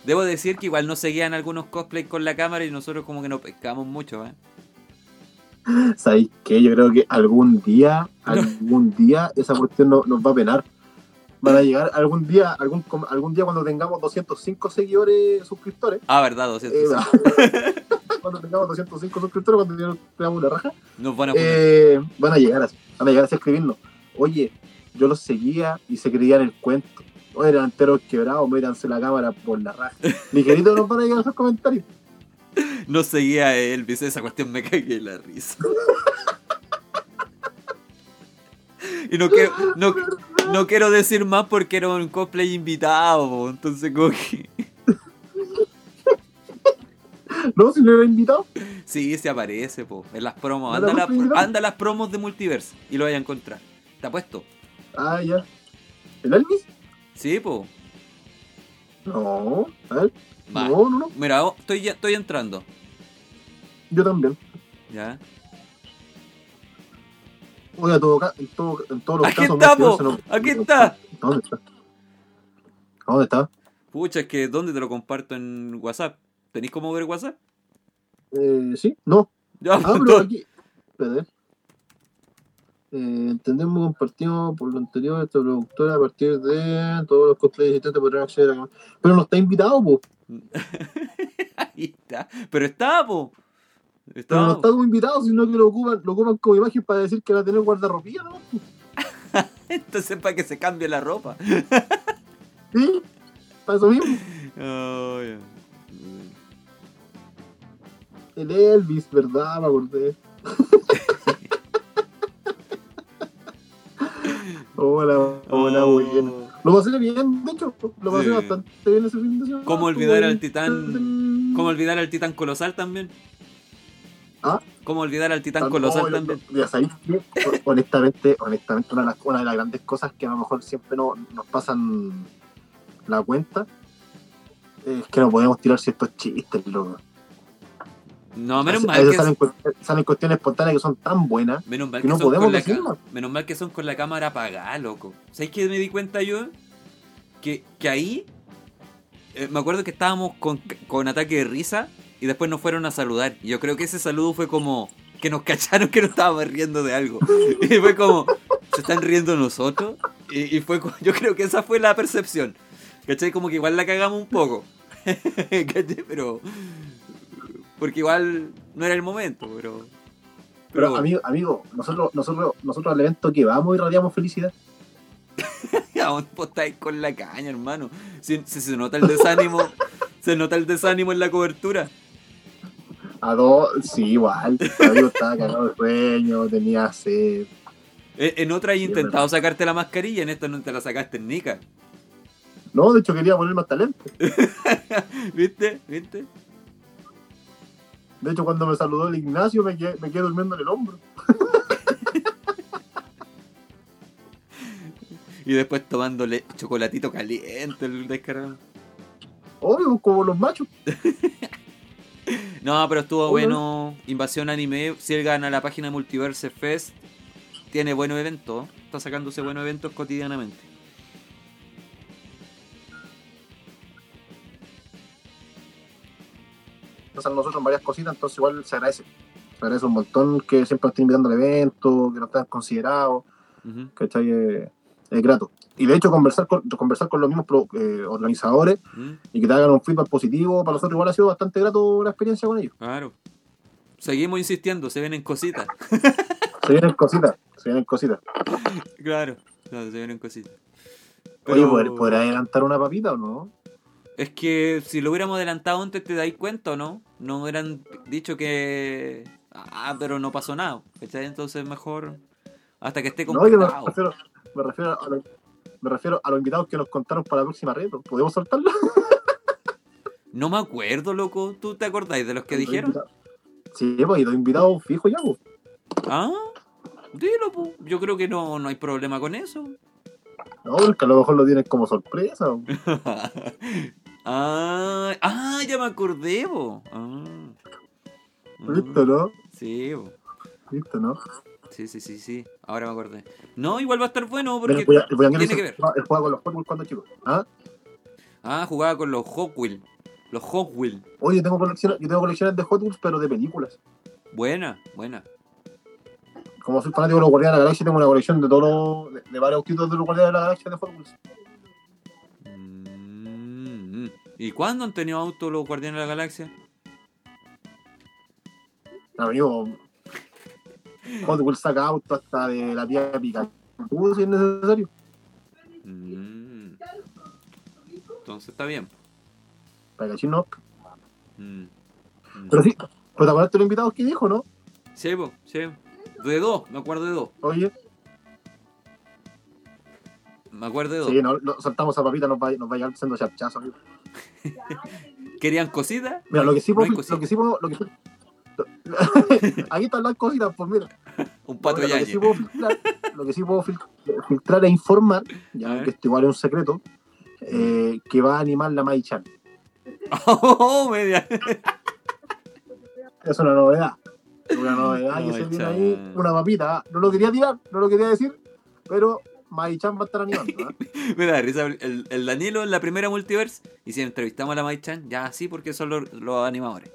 Debo decir que igual no seguían algunos cosplays con la cámara y nosotros como que no pescamos mucho, ¿eh? ¿Sabéis qué? Yo creo que algún día, algún día esa cuestión no- nos va a penar. Van a llegar algún día, algún, algún día cuando tengamos 205 seguidores, suscriptores. Ah, verdad, eh, 205. [laughs] cuando tengamos 205 suscriptores, cuando tengamos una raja, Nos van a eh, van a llegar así, van a llegar así a escribirnos. Oye, yo los seguía y se creían el cuento. O eran enteros quebrados, métanse la cámara por la raja. [laughs] Ligerito nos van a llegar esos comentarios. No seguía a Elvis, esa cuestión me cagué la risa. [laughs] Y no quiero, no, no quiero decir más porque era un cosplay invitado, po, entonces como que... [laughs] No, si lo era invitado. Sí, se aparece, po, en las promos. ¿No Anda, la- anda las promos de Multiverse y lo vaya a encontrar. ¿Te apuesto? Ah, ya. ¿El Elvis? Sí, po. No, a ver. No, no, no. Mira, oh, estoy, estoy entrando. Yo también. ¿Ya? Oye, a todo, en, todo, en todos los Aquí casos. está, po. no- Aquí está. ¿Dónde está? ¿Dónde está? Pucha, es que ¿dónde te lo comparto en WhatsApp? ¿Tenéis cómo ver WhatsApp? Eh, sí, no. Ya, Ah, aquí. Espérate. Eh, entendemos compartimos por lo anterior esta productora a partir de todos los cosplays existentes podrán acceder a... Pero no está invitado, po. [laughs] Ahí está. Pero está, po. Está, Pero no está como invitado, sino que lo ocupan, lo ocupan como imagen para decir que va a tener guardarropía, ¿no? [laughs] Entonces para que se cambie la ropa. [laughs] Sí, para eso mismo. El Elvis, ¿verdad? Me acordé. hola, [laughs] hola, Oh. bueno. Lo pasé bien, de hecho, lo pasé Sí. bastante bien ese fin de semana. ¿Cómo olvidar al titán? ¿Cómo olvidar al titán colosal también? ¿Ah? ¿Cómo olvidar al titán colosal también? Ya sabéis, honestamente, honestamente una, de las, una de las grandes cosas que a lo mejor siempre no, nos pasan la cuenta es que no podemos tirar ciertos chistes, loco. No, menos a mal, veces que, salen, cu- salen cuestiones espontáneas que son tan buenas menos mal que que no podemos menos mal que son con la cámara apagada, loco. ¿Sabes qué me di cuenta yo? Que, que ahí eh, me acuerdo que estábamos con, con ataque de risa y después nos fueron a saludar. Y yo creo que ese saludo fue como que nos cacharon que nos estábamos riendo de algo. [laughs] Y fue como, ¿se están riendo nosotros? Y, y fue yo creo que esa fue la percepción. ¿Cachai? Como que igual la cagamos un poco. [laughs] ¿Cachai? Pero... Porque igual no era el momento, pero... Pero, amigo, amigo, nosotros, nosotros, nosotros al evento que vamos irradiamos felicidad. [laughs] Aún vos estáis con la caña, hermano. Si, si se nota el desánimo, se nota el desánimo en la cobertura. A dos, sí, igual. Estaba cagado de sueño, tenía sed. En, en otra he intentado sacarte la mascarilla, en esta no te la sacaste en Nica. No, de hecho quería poner más talento. [laughs] ¿Viste? ¿Viste? De hecho, cuando me saludó el Ignacio, me quedé, me quedé durmiendo en el hombro. [laughs] Y después tomándole chocolatito caliente el descarado. Obvio, como los machos. [laughs] [laughs] No, pero estuvo bueno. Invasión Anime. Si él gana la página Multiverse Fest, tiene buenos eventos. Está sacándose buenos eventos cotidianamente. Pasan nosotros en varias cositas, entonces igual se agradece. Se agradece un montón que siempre nos estén invitando al evento, que nos tengan considerados, Ujú. ¿cachai? Eh, Es grato. Y de hecho, conversar con, conversar con los mismos pro- eh, organizadores ¿Mm? y que te hagan un feedback positivo, para nosotros igual ha sido bastante grato la experiencia con ellos. Claro. Seguimos insistiendo, se vienen cositas. [laughs] Se vienen cositas, se vienen cositas. Claro, claro, se vienen cositas. Oye, Pero- ¿podrá, ¿podrá adelantar una papita o no? Es que si lo hubiéramos adelantado antes, ¿te dais cuenta o no? No hubieran dicho que. Ah, pero no pasó nada. ¿Cachai? Entonces mejor. Hasta que esté No, yo me completado. refiero, me refiero, a, me refiero a los invitados que nos contaron para la próxima reto. ¿Podemos soltarlo? [laughs] No me acuerdo, loco. ¿Tú te acordáis de los que dijeron? Sí, pues, y los invitados fijos ya, pues. Ah, dilo, po. Yo creo que no, no hay problema con eso. No, porque a lo mejor lo tienen como sorpresa. pues. [laughs] ah, ah, ya me acordé, po. Ah. ¿Listo, no? Sí, po. ¿Listo, no? Sí, sí, sí, sí. Ahora me acordé. No, igual va a estar bueno Pero porque. el el tiene que ver. Él juega con los Hot Wheels cuando chico. ¿Ah? Ah, jugaba con los Hot Wheels. Los Hot Wheels. Oye, tengo colecciones, yo tengo colecciones de Hot Wheels, pero de películas. Buena, buena. Como soy fanático de los Guardianes de la Galaxia, tengo una colección de todos los, de, de varios autitos de los Guardianes de la Galaxia de Hot Wheels. Mm, ¿Y cuándo han tenido auto los Guardianes de la Galaxia? Amigo, Hot saca auto hasta de la tía Pikachu si es necesario. Mm. Entonces está bien. Pikachu no. Mm. Mm. Pero sí, pero te acuerdas de los invitados que dijo, ¿no? Sí, po, sí. De dos, me acuerdo de dos. Oye, Me acuerdo de dos. sí, no, no, soltamos a papita, nos va, nos va a llegar siendo charchazo, amigo. [laughs] ¿Querían cositas? Mira, lo que sí No lo que sí lo que [laughs] Aquí están las cositas, pues mira. [laughs] Un pato Lo que sí puedo filtrar, lo que sí puedo fil- filtrar e informar, ya que esto igual es un secreto, eh, que va a animar la Mai-chan. Oh, media. Es una novedad. Una novedad que se viene ahí, una papita. No lo quería tirar, no lo quería decir, pero Mai-chan va a estar animando. ¿ah? Me da risa el, el Danilo en la primera multiverse. Y si entrevistamos a la Mai-chan, ya sí, porque son los, los animadores.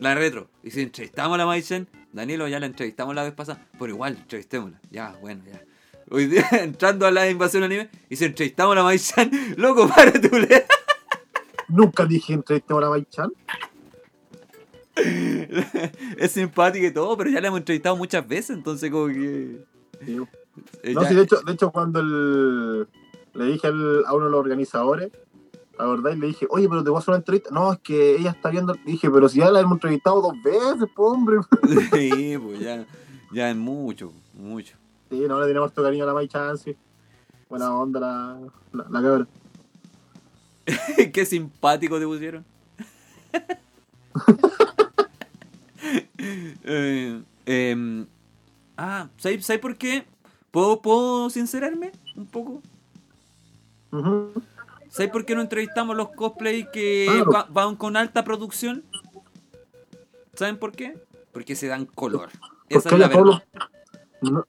La retro. Y si entrevistamos a la Mai-chan, Danilo ya la entrevistamos la vez pasada. Pero igual, entrevistémosla. Ya, bueno, ya. Hoy día [laughs] entrando a la invasión anime. Y si entrevistamos a la Mai-chan, [laughs] loco, para tu [laughs] Nunca dije entrevistemos a la Mai-chan. Es simpática y todo, pero ya la hemos entrevistado muchas veces. Entonces, como que. Sí. eh, No, sí, de hecho, de hecho cuando el- le dije a uno de los organizadores, la verdad, y le dije, oye, pero te voy a hacer una entrevista. No, es que ella está viendo. Dije, pero si ya la hemos entrevistado dos veces, pues, hombre. [laughs] Sí, pues ya. Ya es mucho, mucho. Sí, no le tenemos harto cariño a la Mai Chance. Buena onda la, la, la cabra. [laughs] Qué simpático te pusieron. [laughs] Eh, em, ah, ¿sabes, ¿sabes por qué? ¿Puedo, ¿Puedo sincerarme un poco? Ujú. ¿Sabes por qué no entrevistamos los cosplay que Claro. va- van con alta producción? ¿Saben por qué? Porque se dan color. Esa es la verdad. No,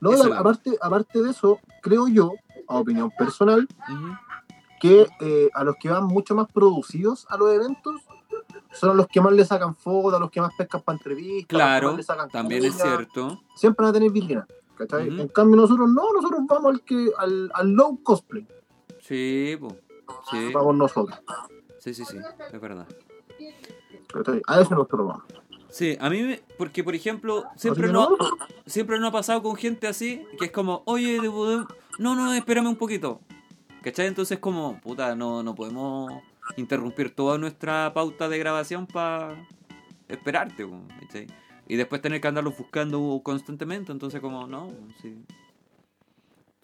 no, es la- aparte, aparte de eso, creo yo, a opinión personal, Ujú. que eh, a los que van mucho más producidos a los eventos son a los que más le sacan fotos, a los que más pescan para entrevistas, a los que Claro, más le sacan también es cuña. cierto. Siempre van a tener vitrina. ¿cachai? Ujú. En cambio, nosotros no, nosotros vamos al que al, al low cosplay. Sí, po. sí, Vamos nosotros. sí, sí, sí, es verdad. A eso nosotros vamos. Sí, a mí, me- porque por ejemplo, siempre no, no. siempre nos ha pasado con gente así, que es como, oye, ¿te podemos- no, no, espérame un poquito. ¿Cachai? Entonces como, puta, no, no podemos interrumpir toda nuestra pauta de grabación para esperarte, ¿cachai? Y después tener que andarlo buscando constantemente, entonces como, no, sí.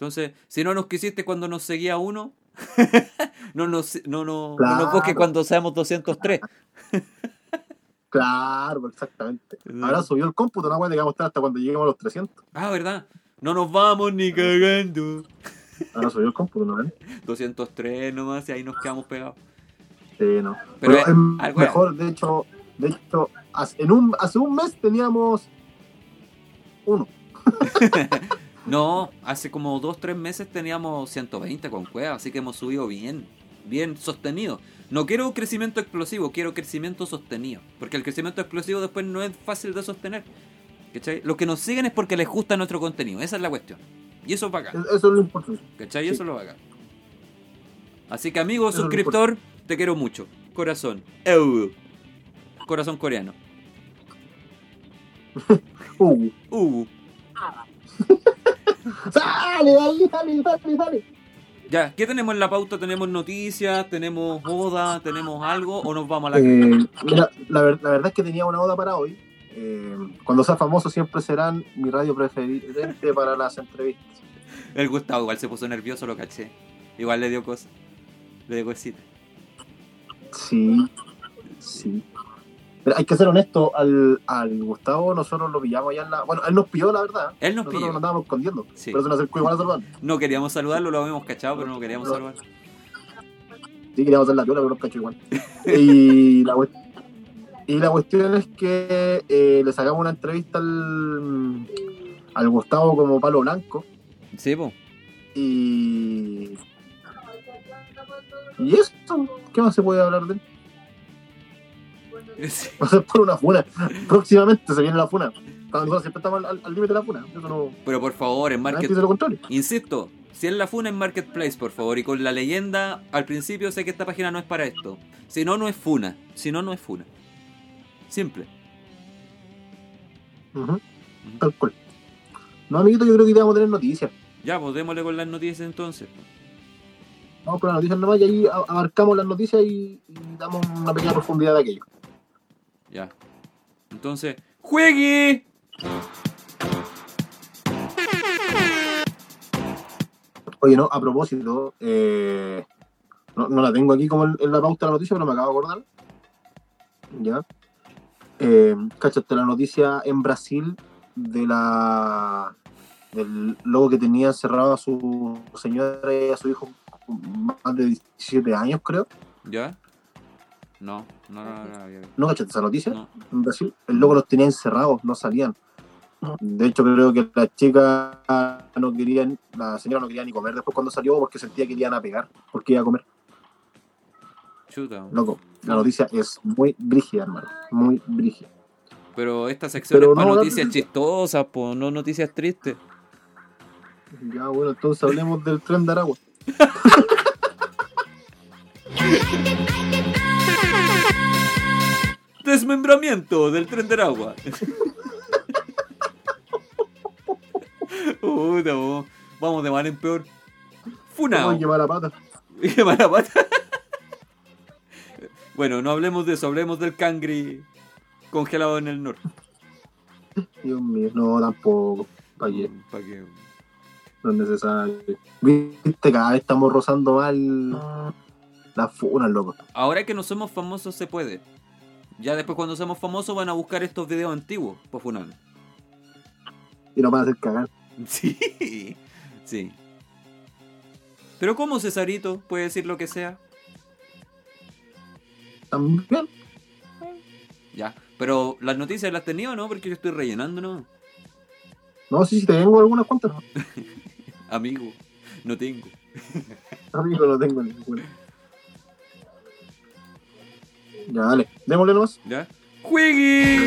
Entonces, si no nos quisiste cuando nos seguía uno, [laughs] no nos, no, no, no nos busques cuando seamos 203. Claro, exactamente. [laughs] Ahora subió el cómputo, no que vamos a estar hasta cuando lleguemos a los 300. Ah, ¿verdad? No nos vamos ni cagando. Ahora subió el cómputo, ¿no ven? [laughs] 203 nomás y ahí nos quedamos pegados. Sí, no. Pero Pero, es es algo- mejor, de hecho, de hecho, hace, en un, hace un mes teníamos uno. No, hace como 2, 3 meses teníamos 120 con cueva, así que hemos subido bien, bien sostenido. No quiero un crecimiento explosivo, quiero crecimiento sostenido. Porque el crecimiento explosivo después no es fácil de sostener. ¿Cachai? Los que nos siguen es porque les gusta nuestro contenido, esa es la cuestión. Y eso es bacán, Eso es lo importante. ¿cachai? Sí. Eso es lo bacán. Así que amigo Eso suscriptor, te quiero mucho. Corazón. Eu. Corazón coreano. [laughs] Uh. Uh. [laughs] Dale, dale, dale, dale, dale. Ya, ¿qué tenemos en la pauta? ¿Tenemos noticias? ¿Tenemos boda? ¿Tenemos algo? ¿O nos vamos a la... Eh, mira, la, ver- la verdad es que tenía una oda para hoy. Eh, cuando sea famoso siempre serán mi radio preferente para las entrevistas. El Gustavo igual se puso nervioso, lo caché. Igual le dio cosas. Le dio cosita. Sí, sí. Pero hay que ser honesto, al, al Gustavo nosotros lo pillamos allá en la... Bueno, él nos pilló, la verdad. Él nos nosotros pilló. nos andábamos escondiendo. Sí. Pero se nos acercó igual a saludar. No queríamos saludarlo, lo habíamos cachado, pero no queríamos No. saludar. Sí, queríamos hacer la piola, pero nos cachó igual. y, [laughs] la, y la cuestión es que eh, le sacamos una entrevista al, al Gustavo como palo blanco. Sí, po. Y. Y eso, ¿qué más se puede hablar de él? [laughs] Sí. Va a ser por una funa. Próximamente se viene la funa. Nosotros siempre estamos al- límite de la funa. Eso no. Pero por favor, en Nadie Market... dice lo contrario. Insisto, si es la funa en Marketplace, por favor, y con la leyenda, al principio sé que esta página no es para esto. Si no, no es funa. Si no, no es funa. Simple. Tal cual. No, amiguito, yo creo que ya vamos a tener noticias. Ya, pues démosle con las noticias entonces. Vamos por las noticias nomás y ahí abarcamos las noticias y, y damos una pequeña profundidad de aquello. Ya. Entonces, ¡juegue! Oye, no, a propósito, eh, no, no la tengo aquí como en, la pauta de la noticia, pero me acabo de acordar. Ya. Eh, cáchate la noticia en Brasil de la del lobo que tenía encerrado a su señora y a su hijo más de 17 años, creo. ¿Ya? No, no, no, no, ya- ¿No cachaste esa noticia? no. En Brasil, el loco los tenía encerrados, no salían. De hecho, creo que la chica no quería, la señora no quería ni comer después cuando salió porque sentía que le iban a pegar, porque iba a comer. Chuta. Loco, la noticia es muy brígida, hermano. Muy brígida. Pero esta sección Pero es para no, noticias la- chistosas, po, no noticias tristes. Ya, bueno, entonces hablemos del tren de Aragua. [laughs] Desmembramiento del tren de Aragua. Puta, po. Vamos de mal en peor. Funao. Vamos a llevar la pata. [laughs] Qué mala pata. bueno, no hablemos de eso, hablemos del cangri congelado en el norte. Dios mío, no, tampoco. ¿Para qué? Pa' que- No es necesario. Viste, cada vez estamos rozando mal las funas, loco. Ahora que no somos famosos se puede. Ya después cuando seamos famosos van a buscar estos videos antiguos para funar. Y nos van a hacer cagar. [laughs] Sí, sí. Pero ¿cómo Cesarito puede decir lo que sea? También. Ya. Pero las noticias las tenía o no, porque yo estoy rellenando, ¿no? No, sí, sí, te tengo algunas cuantas. [laughs] Amigo, no tengo. Amigo, no tengo ninguna. Ya, dale. Démosle nomás. ¿Ya? ¡Juegui!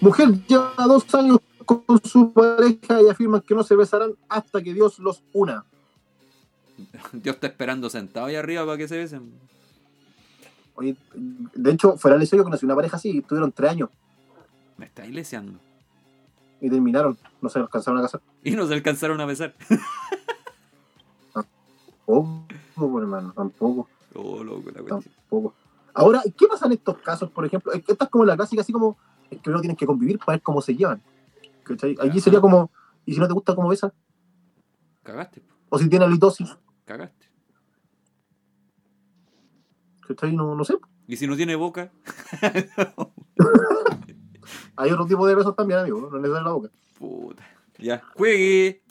Mujer lleva dos años con su pareja y afirman que no se besarán hasta que Dios los una. Dios está esperando sentado ahí arriba para que se besen. Oye, de hecho, fuera del yo conocí una pareja así, tuvieron tres años Me está iglesiando. y terminaron, no se alcanzaron a casar. Y no se alcanzaron a besar. [laughs] Tampoco, hermano, tampoco, Oh, loco, la cuestión. tampoco. Ahora, ¿qué pasa en estos casos, por ejemplo? Esta es como la clásica, así como, es que luego tienen que convivir para ver cómo se llevan. ¿Cachai? Allí sería como, ¿y si no te gusta cómo besa? Cagaste, O si tiene halitosis, cagaste. ¿cachai? No, no sé. Y si no tiene boca, [laughs] Hay otro tipo de besos también, amigo, no les da la boca. puta. Ya, juegue.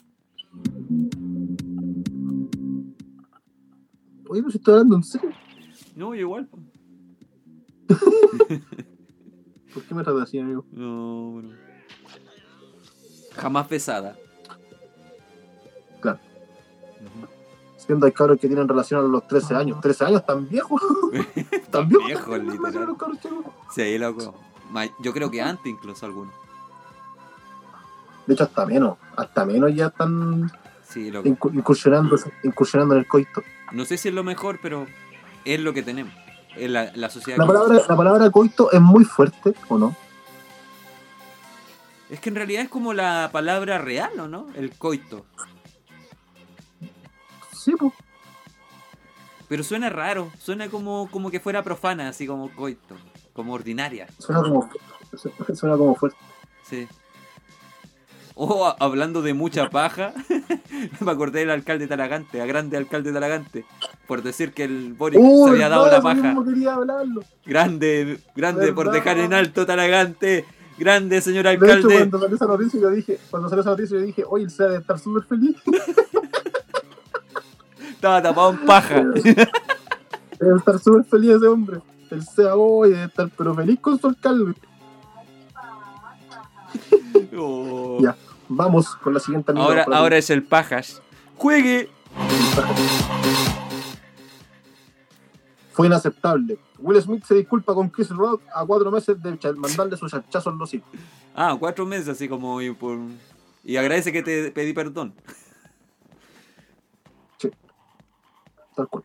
Oye, si estoy hablando en serio, No, igual. po. [laughs] ¿por qué me tratas así, amigo? No, bro. Jamás pesada. Claro. Siendo hay cabros que tienen relación a los 13 años. 13 años tan viejos. [laughs] tan viejos. literal. Sí, loco. Yo creo que antes incluso algunos. De hecho, hasta menos. Hasta menos ya están Sí, incursionando, incursionando en el coito. No sé si es lo mejor, pero es lo que tenemos. Es la, la sociedad La que- palabra, la palabra coito es muy fuerte, ¿o no? Es que en realidad es como la palabra real, ¿o no? El coito. Sí, pues. Pero suena raro, suena como, como que fuera profana, así como coito, como ordinaria. Suena como, suena como fuerte. Sí. [laughs] O a- hablando de mucha paja, [laughs] me acordé del alcalde de Talagante, a grande alcalde de Talagante, por decir que el Boric Uh, se había dado la paja. Grande, grande por dejar en alto Talagante. Grande, señor De hecho, alcalde. cuando salió esa noticia, yo dije, cuando salió esa noticia, yo dije, oye, el SEA debe estar súper feliz. [laughs] Estaba tapado en paja. Debe estar súper feliz ese hombre. El SEA hoy debe estar pero feliz con su alcalde. Oh. Vamos con la siguiente amiga. Ahora, ahora es el pajas. Juegue. Fue inaceptable. Will Smith se disculpa con Chris Rock a cuatro meses de mandarle sus hachazos en los hijos. Ah, cuatro meses así como y por... Y agradece que te pedí perdón. Tal cual.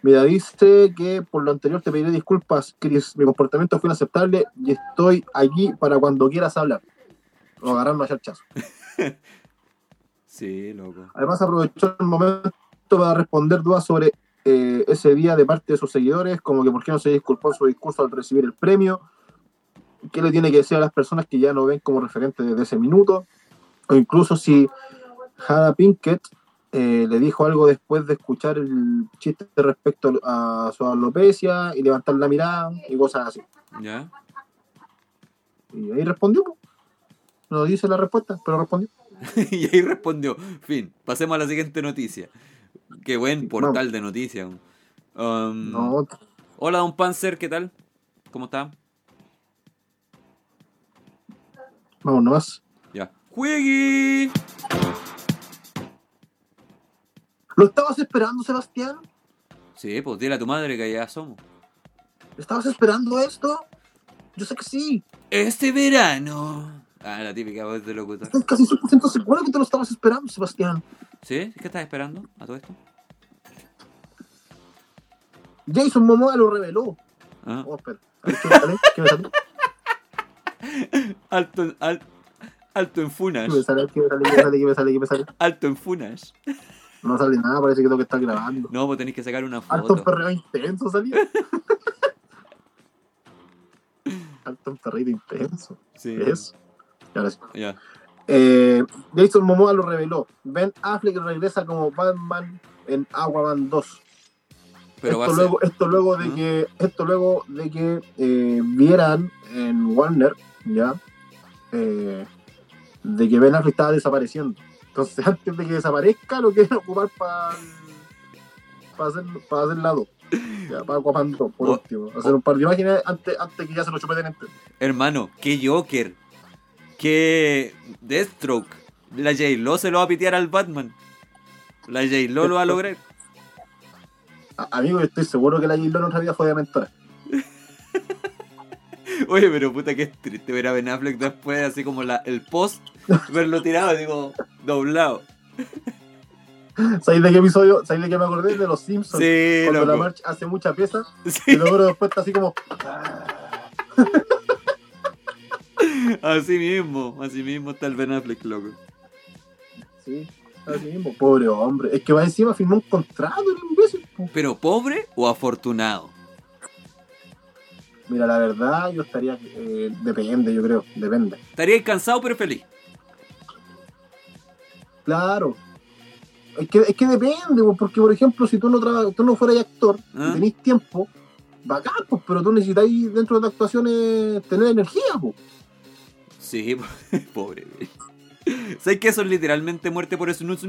Mira, dice que por lo anterior te pediré disculpas, Chris. Mi comportamiento fue inaceptable y estoy aquí para cuando quieras hablar. O agarrarnos a chachazo. [laughs] Sí, loco. Además, aprovechó el momento para responder dudas sobre eh, ese día de parte de sus seguidores, como que por qué no se disculpó en su discurso al recibir el premio, qué le tiene que decir a las personas que ya no ven como referente desde ese minuto, o incluso si Hada Pinkett eh, le dijo algo después de escuchar el chiste respecto a su alopecia y levantar la mirada y cosas así. ¿Ya? Y ahí respondió. No dice la respuesta, pero respondió. [laughs] y ahí respondió. Fin. Pasemos a la siguiente noticia. Qué buen portal de noticias. Um, No, Hola, don Panzer, ¿qué tal? ¿Cómo está? vamos nomás. Ya. ¡Juegui! ¿Lo estabas esperando, Sebastián? Sí, pues dile a tu madre que ya somos. ¿Estabas esperando esto? Yo sé que sí. Este verano. Ah, la típica voz de locutor. Estoy casi 100% seguro que te lo estabas esperando, Sebastián. ¿Sí? ¿Qué estás esperando a todo esto? Jason Momoa lo reveló. Ah. Oh, espera. ¿Qué me sale? [laughs] Alto, en- al- alto en funas. ¿Qué me sale? ¿Qué me sale? ¿Qué me sale? ¿Qué me sale? ¿Qué me sale? Alto en funas. No sale nada, parece que tengo que estar grabando. No, pues tenéis que sacar una Alto foto. perreo intenso salía. [laughs] Alto perreo intenso. Sí. ¿Qué es? Y ahora sí. Ya. Eh, Jason Momoa lo reveló. Ben Affleck regresa como Batman en Aquaman 2. Pero esto, ser. luego, esto luego de que esto luego de que eh, vieran en Warner ya eh, de que Ben Affleck estaba desapareciendo entonces [laughs] antes de que desaparezca lo quieren ocupar para para hacer para hacer lado ya, para Aquaman 2, por Oh. último hacer un par de imágenes antes, antes que ya se lo chupeten entre Hermano, qué Joker. Qué Deathstroke. La J-Lo se lo va a pitear al Batman. La J-Lo lo va a lograr. Amigo yo estoy seguro que la J-Lo en otra vida fue de mentora [laughs] Oye, pero puta que es triste ver a Ben Affleck después, así como la, el post, verlo tirado, digo, doblado. [laughs] ¿Sabéis de qué episodio? ¿Sabéis de qué me acordé? De los Simpsons. Sí, cuando la. March hace mucha pieza [laughs] y luego después está así como. Así mismo, así mismo está el Ben Affleck, loco. Sí, así mismo. Pobre hombre. Es que va encima firmó un contrato el imbécil. Pero pobre o afortunado. Mira, la verdad, yo estaría. eh, depende, yo creo. Depende. Estaría cansado pero feliz. Claro. Es que, es que depende, po, porque por ejemplo, si tú no, tú no fueras actor ¿Ah? y tenés tiempo, bacán, pues, pero tú necesitas dentro de tus actuaciones tener energía, pues. Sí, [laughs] pobre. ¿Sabes que eso es literalmente muerte por snoo? Sí,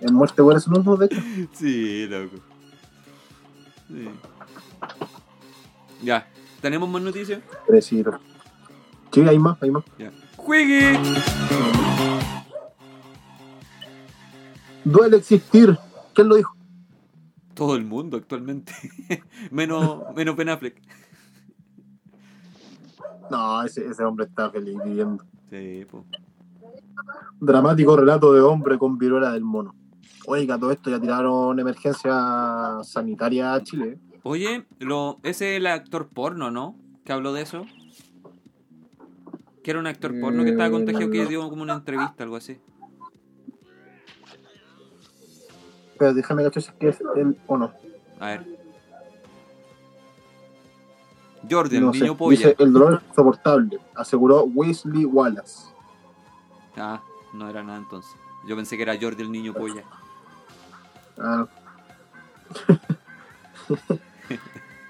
en muerte por no de hecho. Sí, loco. Sí. Ya, ¿tenemos más noticias? Pobrecito. Sí, hay más, hay más. Ya. ¡Juegue! Duele existir. ¿Quién lo dijo? Todo el mundo actualmente. [laughs] menos, menos Ben Affleck. No, ese, ese hombre está feliz viviendo. Sí, po. Dramático relato de hombre con viruela del mono. Oiga, todo esto ya tiraron emergencia sanitaria a Chile. Oye, lo, ese es el actor porno, ¿no? Que habló de eso. Que era un actor porno que estaba Eh, contagiado que dio como una entrevista, algo así. Pero déjame cachar si es que es él o no. A ver. Jordi, el No niño sé. polla. Dice, el dolor es insoportable, aseguró Wesley Wallace. Ah, no era nada entonces. Yo pensé que era Jordi el niño polla. Ah. [laughs]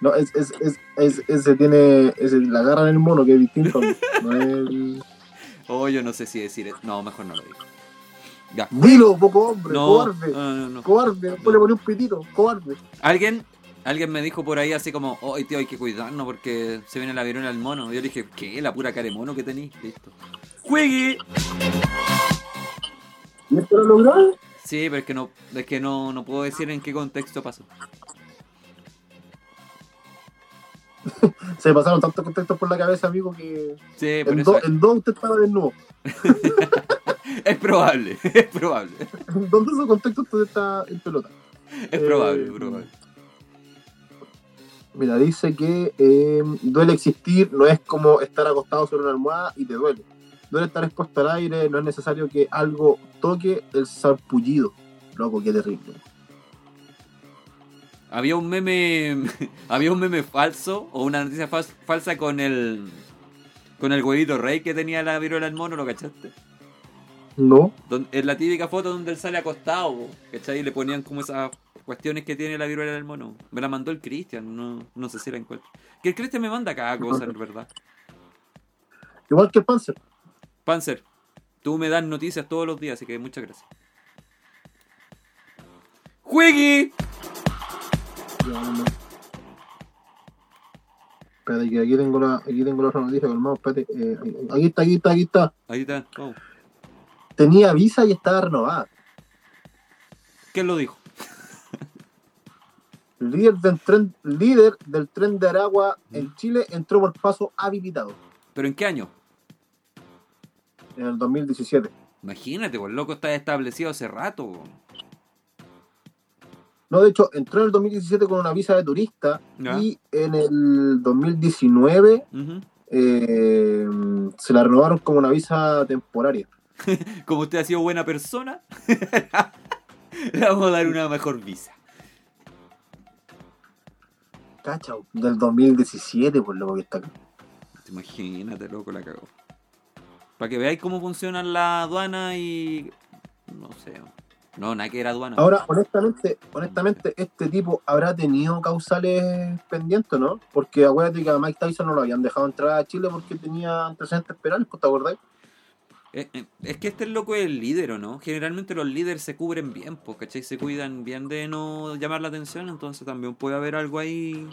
no, es, es, es, es- ese tiene. Ese, la agarran el mono, que es distinto. No es el- [laughs] Oh, yo no sé si decir eso. No, mejor no lo digo. Ya. Dilo, poco hombre, No, cobarde. no, no, no. Cobarde, después le pone un pitito, cobarde. Alguien, alguien me dijo por ahí así como, oh, tío, hay que cuidarnos porque se viene la viruela del mono. Y yo le dije, ¿qué? La pura cara de mono que tenéis. Listo. ¡Juegue! ¿Y esto lo logró? Sí, pero es que no, es que no, no puedo decir en qué contexto pasó. [laughs] Se pasaron tantos contextos por la cabeza, amigo, que Sí, en, do- en dos usted estaba desnudo. [laughs] es probable, [laughs] es probable, En dos de esos contextos usted está en pelota. es probable, Eh, probable. Mira, dice que eh, duele existir, no es como estar acostado sobre una almohada y te duele. Duele estar expuesto al aire, no es necesario que algo toque el sarpullido. Loco, qué terrible. Había un meme, [laughs] había un meme falso o una noticia fal- falsa con el, con el huevito rey que tenía la viruela del mono, ¿lo cachaste? No, en la típica foto donde él sale acostado, ¿cachai? Y le ponían como esas cuestiones que tiene la viruela del mono. Me la mandó el Cristian, no, no sé si la encuentro. Que el Cristian me manda cada cosa, en verdad. igual que el Panzer. Panzer, tú me das noticias todos los días, así que muchas gracias. ¡Juegui! Espérate, que aquí tengo la, aquí tengo la otra noticia, hermano, espérate. eh, aquí está, aquí está, aquí está. Ahí está. Oh. Tenía visa y estaba renovada. ¿Quién lo dijo? Líder del tren, líder del tren de Aragua en Chile entró por paso habilitado ¿Pero en qué año? en el 2017. Imagínate, pues el loco está establecido hace rato. No, de hecho, entró en el 2017 con una visa de turista y en el 2019 Ujú. eh, se la renovaron como una visa temporaria. [laughs] Como usted ha sido buena persona, [laughs] le vamos a dar una mejor visa. Cacha, del 2017, por lo que está acá. Imagínate, loco, la cagó. Para que veáis cómo funcionan la aduana y. No sé. No, nada que era aduana. Ahora, honestamente, honestamente, este tipo habrá tenido causales pendientes, ¿no? Porque acuérdate que a Mike Tyson no lo habían dejado entrar a Chile porque tenía antecedentes penales, ¿pues ¿te acordás? Eh, eh, Es que este loco es el líder, ¿o no? Generalmente los líderes se cubren bien, pues, ¿cachai? Se cuidan bien de no llamar la atención, entonces también puede haber algo ahí.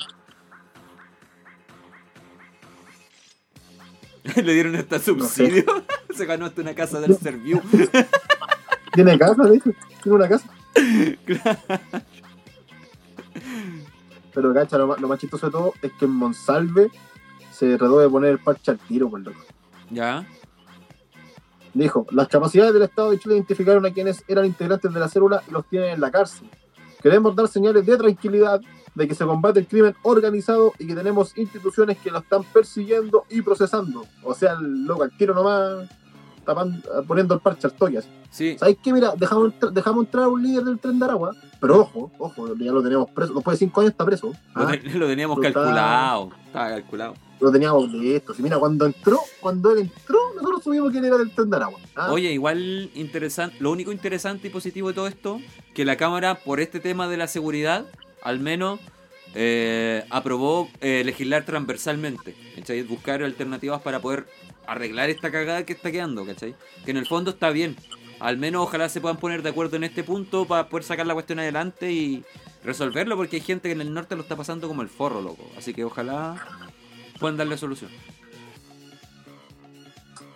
[laughs] Le dieron hasta subsidio. [laughs] se ganó hasta una casa del Serviu. [laughs] Tiene casa, de hecho, tiene una casa. Pero cacha, lo más, lo más chistoso de todo es que en Monsalve se trató de poner el parche al tiro, por loco. ya. Dijo, las capacidades del Estado de Chile identificaron a quienes eran integrantes de la célula y los tienen en la cárcel. Queremos dar señales de tranquilidad de que se combate el crimen organizado y que tenemos instituciones que lo están persiguiendo y procesando. O sea, loco al nomás tapan- poniendo el parche al toque así. Sí, ¿Sabes qué? Mira, dejamos, dejamos entrar a un líder del tren de Aragua, pero ojo, ojo, ya lo tenemos preso. Después de cinco años está preso. lo, Ah, [laughs] lo teníamos Lo está- calculado. Estaba calculado. lo teníamos listo. Y mira, cuando entró, cuando él entró, nosotros subimos que él era del tren de Aragua. Ah, Oye, igual interesante, lo único interesante y positivo de todo esto, que la Cámara, por este tema de la seguridad, al menos eh, aprobó eh, legislar transversalmente. Buscar alternativas para poder arreglar esta cagada que está quedando, ¿cachai? Que en el fondo está bien. Al menos ojalá se puedan poner de acuerdo en este punto para poder sacar la cuestión adelante y resolverlo, porque hay gente que en el norte lo está pasando como el forro, loco. Así que ojalá puedan darle solución.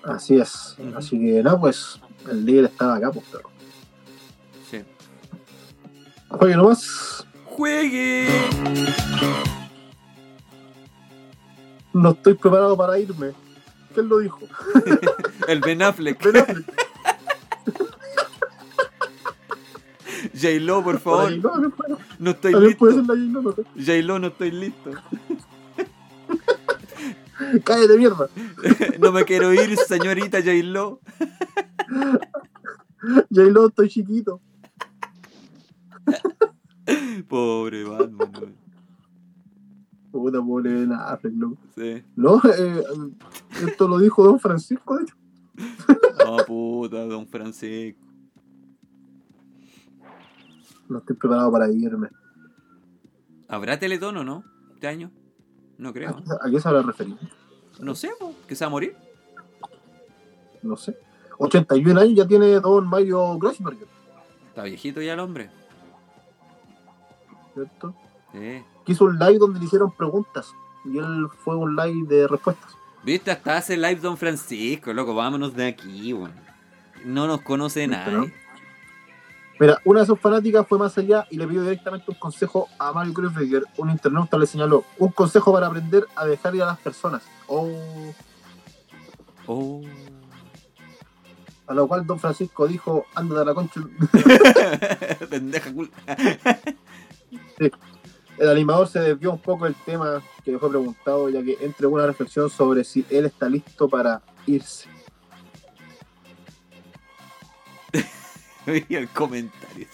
Así es. Así que, no, pues, el líder estaba acá, pues, pero. Sí. Oye, nomás, ¡Juegue! no estoy preparado para irme. ¿Quién lo dijo? [laughs] El Ben Affleck. Ben Affleck. J-Lo, por favor. no, puede- No estoy también puede listo. ser la J-Lo, no no estoy listo. [laughs] Cállate, mierda. [laughs] No me quiero ir, señorita J-Lo. J-Lo, estoy chiquito. Pobre Batman. Puta, pobre Ben Affleck, loco. Sí. No, eh, esto lo dijo Don Francisco, de hecho. [laughs] Oh, puta, don Francisco. No estoy preparado para irme. ¿Habrá Teletón o no? ¿Este año? No ¿A creo. qué, a qué se habrá referido? No sé, po, que se va a morir. No sé. 81 años ya tiene Don Mario Grossberger, Está viejito ya el hombre. ¿cierto? Que hizo un live donde le hicieron preguntas. Y él fue un live de respuestas. Viste, hasta hace live don Francisco, loco. Vámonos de aquí, weón. No nos conoce ¿Viste, nadie. no? Mira, una de sus fanáticas fue más allá y le pidió directamente un consejo a Mario Grossberger. Un internauta le señaló, un consejo para aprender a dejar ir a las personas. Oh, Oh. a lo cual Don Francisco dijo, ándate a la concha. [laughs] Pendeja cul- El animador se desvió un poco del tema que le fue preguntado, ya que entregó una reflexión sobre si él está listo para irse. [laughs] Vi el comentario.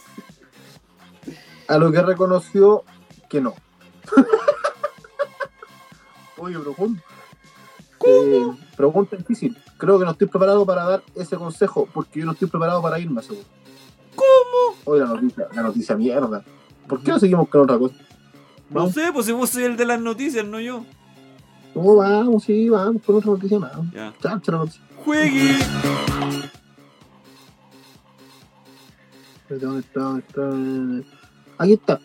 A lo que reconoció que no. [laughs] Oye, profundo. Eh, pregunta difícil. Creo que no estoy preparado para dar ese consejo, porque yo no estoy preparado para irme, seguro. ¿Cómo? Oye, la noticia, la noticia mierda. ¿Por qué no seguimos con otra cosa? No Vamos, sé, pues si vos sois el de las noticias, no yo. no, vamos, sí, vamos con otra noticia más. Ya. La noticia. ¡Juegue! ¿Dónde está? ¿Dónde está? Aquí está.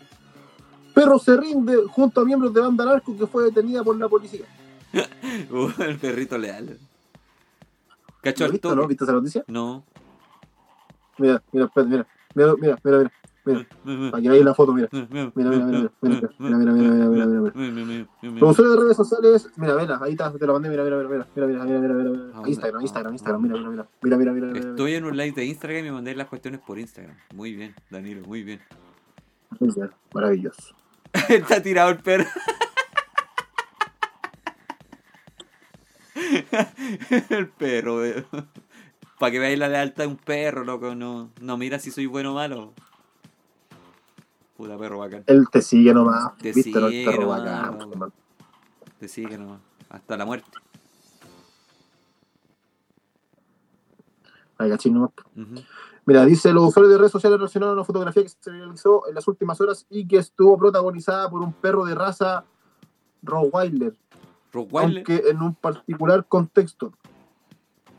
Perro se rinde junto a miembros de banda narco que fue detenida por la policía. [laughs] Uh, el perrito leal. ¿Cacho ¿Lo al viste, toque? no? ¿Viste esa noticia? No. Mira, mira, espérate, mira. Mira, mira, mira, mira. Mira, aquí veis la foto, mira. Mira, mira, mira, mira, mira, mira, mira, mira, mira, mira, mira. Usuarios de redes sociales, mira, mira, ahí está, te lo mandé, mira, mira, mira, mira, mira, mira, mira, mira, mira, Ah, Instagram, ah, Instagram, ah, Instagram, mira, mira, mira, mira, mira, mira, mira, Estoy en un live de Instagram y me mandé las cuestiones por Instagram. Muy bien, Danilo, muy bien. Muy bien, Maravilloso. Está tirado el perro. el perro, Para que veáis la lealtad de un perro, loco. No, no mira si soy bueno o malo. Puta perro bacán. Él te sigue nomás, Te viste, sigue perro nomás, bacán. Te sigue nomás. Hasta la muerte. Ay, cachín nomás. Mira, dice, los usuarios de redes sociales relacionaron una fotografía que se realizó en las últimas horas y que estuvo protagonizada por un perro de raza Rottweiler, Rottweiler. aunque en un particular contexto.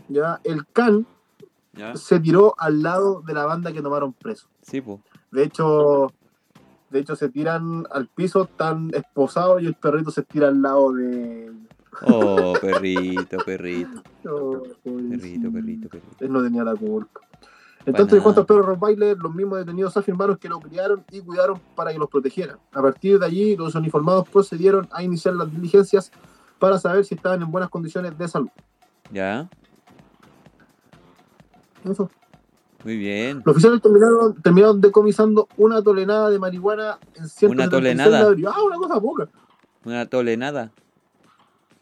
Ya, el can ¿Ya? se tiró al lado de la banda que tomaron preso. Sí, pues. De hecho, de hecho se tiran al piso tan esposados y el perrito se tira al lado de Oh, [laughs] perrito, perrito. Oh, Perrito, perrito, perrito. Él no tenía la culpa. Entonces, en cuanto al perro Rottweiler, los mismos detenidos afirmaron que lo criaron y cuidaron para que los protegieran. A partir de allí, los uniformados procedieron a iniciar las diligencias para saber si estaban en buenas condiciones de salud. ¿Ya? Eso. Muy bien. Los oficiales terminaron, terminaron decomisando una tolenada de marihuana en 176 ¿Una tolenada? Ah, una cosa poca. Una tolenada.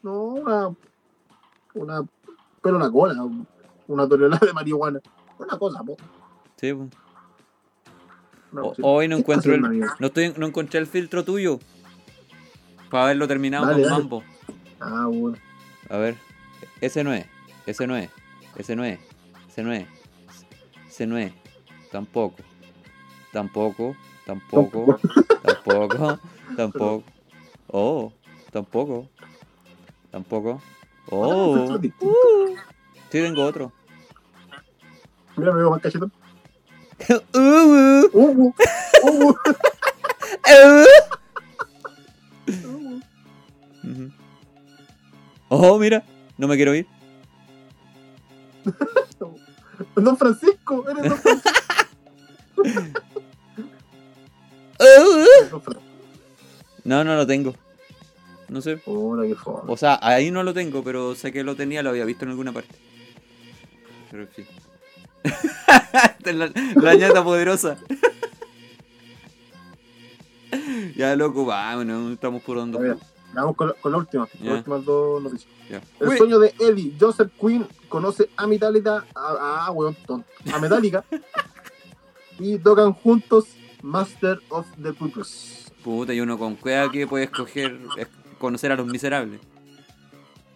No, una. Una. Pero una cola. Una tonelada de marihuana. Una cosa poca. Sí, pues. O- hoy no ¿Qué está encuentro el, no estoy, no encontré el filtro tuyo. Para haberlo terminado Dale, con dale. mambo. Ah, bueno. A ver. Ese no es. Ese no es. Ese no es. Ese no es. Es. Tampoco. Tampoco. Tampoco. Tampoco. Tampoco. [laughs] Oh. Tampoco. Tampoco. Oh. Sí, tengo otro. Mira, me veo más cachetón. [laughs] Uh, uh, Uh, uh, uh. [laughs] uh. Oh, mira. No me quiero ir. [laughs] Don Francisco, eres Don [laughs] Francisco. Uh, uh. No, no lo tengo. No sé. O sea, ahí no lo tengo, pero sé que lo tenía, lo había visto en alguna parte. Pero en fin. [laughs] Esta es la, la ñata poderosa. ya, loco, vámonos, estamos por ver, vamos con la, con la última. Ya. Las últimas dos noticias. El Uy, sueño de Eddie, Joseph Quinn, conoce a Metallica, a, a, weón, tonto, a Metallica, [laughs] y tocan juntos Master of the Purpose. Puta, y uno con cueva que puede escoger es conocer a los miserables.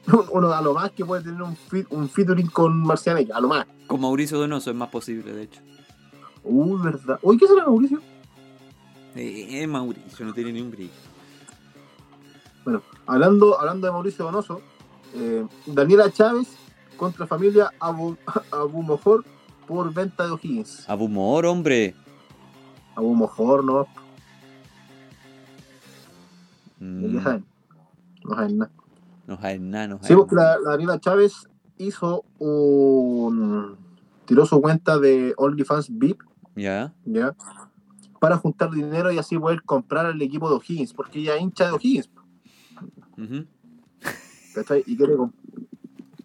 [laughs] Uno a lo más que puede tener un, fit, un featuring con Marcianeca, a lo más. Con Mauricio Donoso es más posible, de hecho. Uy, verdad. Uy, ¿qué será Mauricio? Eh, Mauricio, no tiene ni un brillo. Bueno, hablando, hablando de Mauricio Donoso, eh, Daniela Chávez contra familia Abu, [laughs] Abu Mojor por venta de O'Higgins. Abumor, hombre. Abu Mojor, no, Mm, ya saben. No saben nada. no hay nada, no Sí, la, la Daniela Chávez hizo un. tiró su cuenta de OnlyFans VIP, Ya. ¿ya? Para juntar dinero y así poder comprar el equipo de O'Higgins, porque ella es hincha de O'Higgins, ujú. ¿cachai? Y quiere,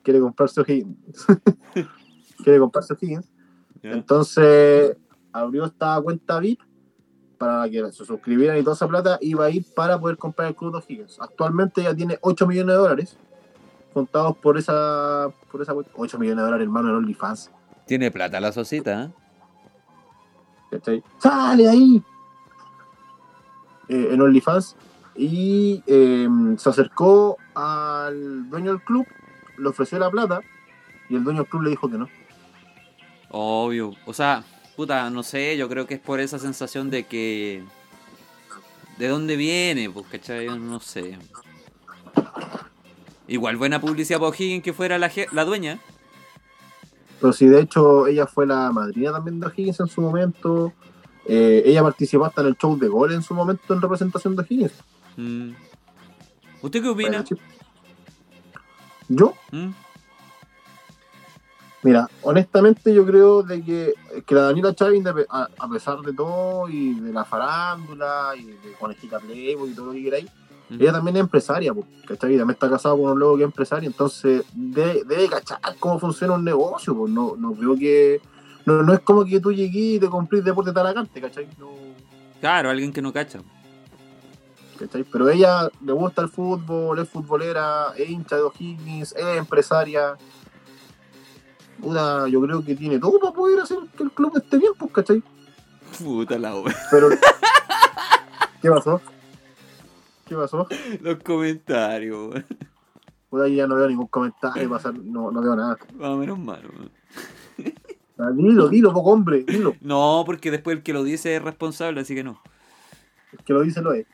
quiere comprarse O'Higgins. [laughs] quiere comprarse O'Higgins. Ya. Entonces abrió esta cuenta VIP para que se suscribieran y toda esa plata iba a ir para poder comprar el club de O'Higgins. Actualmente ya tiene 8 millones de dólares contados por esa por esa cuenta. 8 millones de dólares, hermano, en OnlyFans. Tiene plata la socita, ¿eh? ¿cachai? ¡Sale ahí! Eh, en OnlyFans. Y eh, se acercó al dueño del club, le ofreció la plata y el dueño del club le dijo que no. Obvio. O sea, puta, no sé, yo creo que es por esa sensación de que. ¿De dónde viene? Pues, ¿cachai? Yo No sé. Igual buena publicidad para O'Higgins que fuera la, la dueña. Pero sí, de hecho, ella fue la madrina también de O'Higgins en su momento. Eh, ella participó hasta en el show de gol en su momento en representación de O'Higgins. Mm. ¿Usted qué opina? Yo, ¿Mm? mira, honestamente yo creo de que, que la Daniela Chávez, a, a pesar de todo y de la farándula y de Conejita Playboy y todo lo que queráis, Mm. ella también es empresaria, po, ¿cachai? También está casada con un loco que es empresario, entonces debe, debe cachar cómo funciona un negocio, pues no, no creo que... No, no es como que tú llegues y te comprís deporte talacante, ¿cachai? No, Claro, alguien que no cacha. ¿Cachai? Pero ella le gusta el fútbol, es futbolera, es hincha de O'Higgins, es empresaria. Puta, yo creo que tiene todo para poder hacer que el club esté bien, pues, ¿cachai? Puta la wea. Pero. [laughs] ¿Qué pasó? ¿Qué pasó? Los comentarios. Puta, ahí ya no veo ningún comentario, pasar, no, no veo nada. O menos malo. weón. Ah, Dilo, dilo, poco hombre, dilo. No, porque después el que lo dice es responsable, así que no. El que lo dice lo es.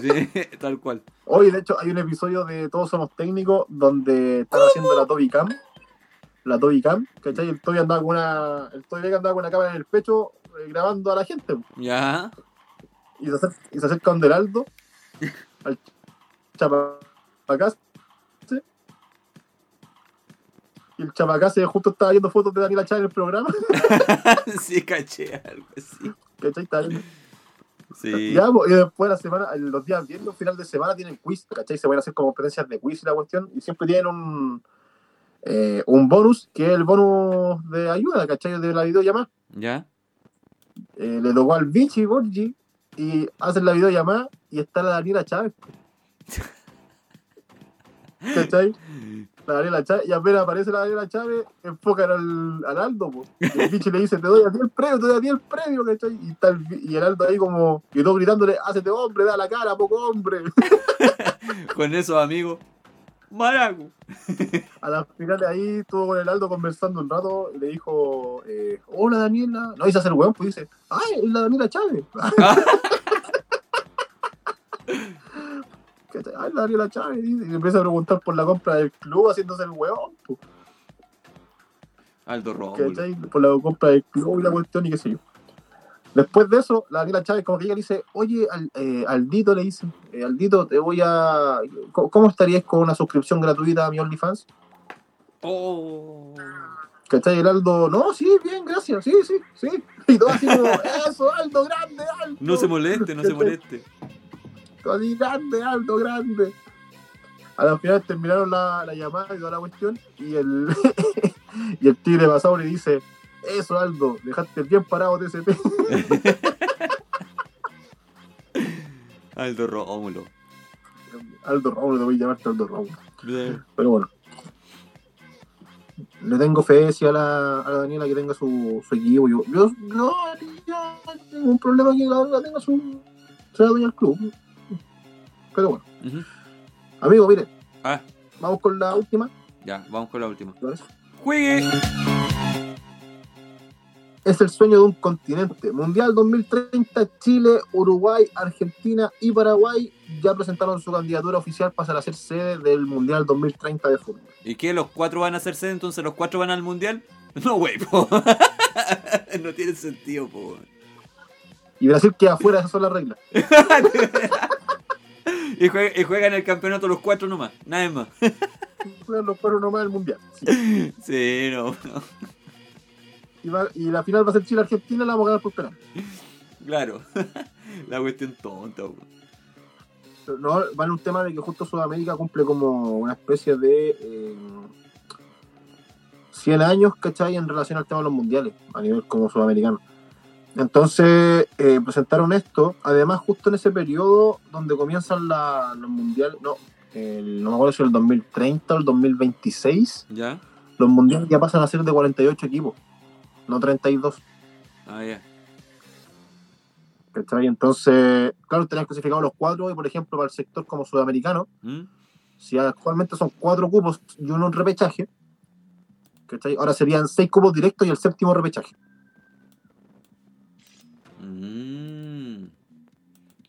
Sí, [laughs] tal cual. Hoy, de hecho, hay un episodio de Todos Somos Técnicos donde están haciendo la Toby Cam. La Toby Cam, ¿cachai? El Toby andaba con una. El Toby andaba con una cámara en el pecho eh, grabando a la gente. Ya. Y se acerca, y se acerca donde el Aldo, al chapacase. Y el chapacase justo estaba viendo fotos de Daniela Chávez en el programa. [laughs] sí, caché algo así. ¿Cachai? Estaba viendo- Sí. Ya, pues, y después de la semana, los días viernes, final de semana, tienen quiz, ¿cachai? Se van a hacer como competencias de quiz y la cuestión, y siempre tienen un. eh, un bonus, que es el bonus de ayuda, ¿cachai? De la videollamada. ¿Ya? Eh, le tocó al Vichy Borgi y hacen la videollamada y está la Daniela Chávez. [laughs] ¿Cachai? La Daniela Chávez, y apenas aparece la Daniela Chávez, enfocan al, al Aldo, po. Y el Vichy le dice, te doy a ti el premio, te doy a ti el premio, ¿cachai? Y, está el, y el Aldo ahí como, y todo gritándole, hácete hombre, da la cara, poco hombre. [laughs] Con eso, amigo. Maraco. A las finales ahí estuvo con el Aldo conversando un rato y le dijo, eh, hola Daniela. No, hizo hacer hueón, pues dice, ay, es la Daniela Chávez. [laughs] ¿Cachai? Ay, la Daniela Chávez. dice, Y empieza a preguntar por la compra del club haciéndose el hueón. pues, Aldo Rómulo. ¿cachai? Por la compra del club y la cuestión y qué sé yo. Después de eso, la Daniela Chávez como que ella le dice, oye, al, eh, Aldito le dice, eh, Aldito, te voy a... ¿Cómo, cómo estarías con una suscripción gratuita a mi OnlyFans? Oh. ¿Cachai? El Aldo, no, sí, bien, gracias, sí, sí, sí. [laughs] Y todo así como, eso, Aldo, grande, Aldo. No se moleste, no se moleste. Así, grande, Aldo, grande. A la final terminaron la, la llamada y toda la cuestión. Y el, [laughs] y el tigre pasado le dice, eso, Aldo, dejaste bien parado TSP. [laughs] Aldo Rómulo. Aldo Rómulo, te voy a llamarte Aldo Rómulo. Pero bueno. Le tengo fe sí, a la, a la Daniela que tenga su, su equipo. Yo, yo no haría ningún problema que la, la tenga su. sea dueña del club. Pero bueno. Ujú. Amigo, mire, Ah, vamos con la última. ya, vamos con la última. ¡Juegue! Es el sueño de un continente. Mundial 2030, Chile, Uruguay, Argentina y Paraguay ya presentaron su candidatura oficial para ser sede del Mundial 2030 de fútbol. ¿Y qué? ¿Los cuatro van a hacer sede? Entonces los cuatro van al mundial. No, güey, po. [laughs] No tiene sentido, po. Y Brasil queda afuera, esas son las reglas. [laughs] Y, jue- y juegan el campeonato los cuatro nomás, nada más. [laughs] Juegan los cuatro nomás del Mundial. Sí. Sí, no, no. Y, va- y la final va a ser Chile-Argentina, la vamos a ganar por penal. Claro. [laughs] La cuestión tonta, po. No, vale un tema de que justo Sudamérica cumple como una especie de eh, 100 años, ¿cachai? En relación al tema de los mundiales, a nivel como sudamericano. Entonces, eh, presentaron esto, además justo en ese periodo donde comienzan la- los mundiales, no, el- no me acuerdo si el 2030 o el 2026, ¿Ya? los mundiales ya pasan a ser de 48 equipos, no 32. Ah, ya. ¿Cachai? Entonces, claro, tenían clasificados los cuatro y, por ejemplo, para el sector como sudamericano, ¿Mm? si actualmente son cuatro cupos y uno en repechaje, ¿cachai? Ahora serían seis cupos directos y el séptimo repechaje.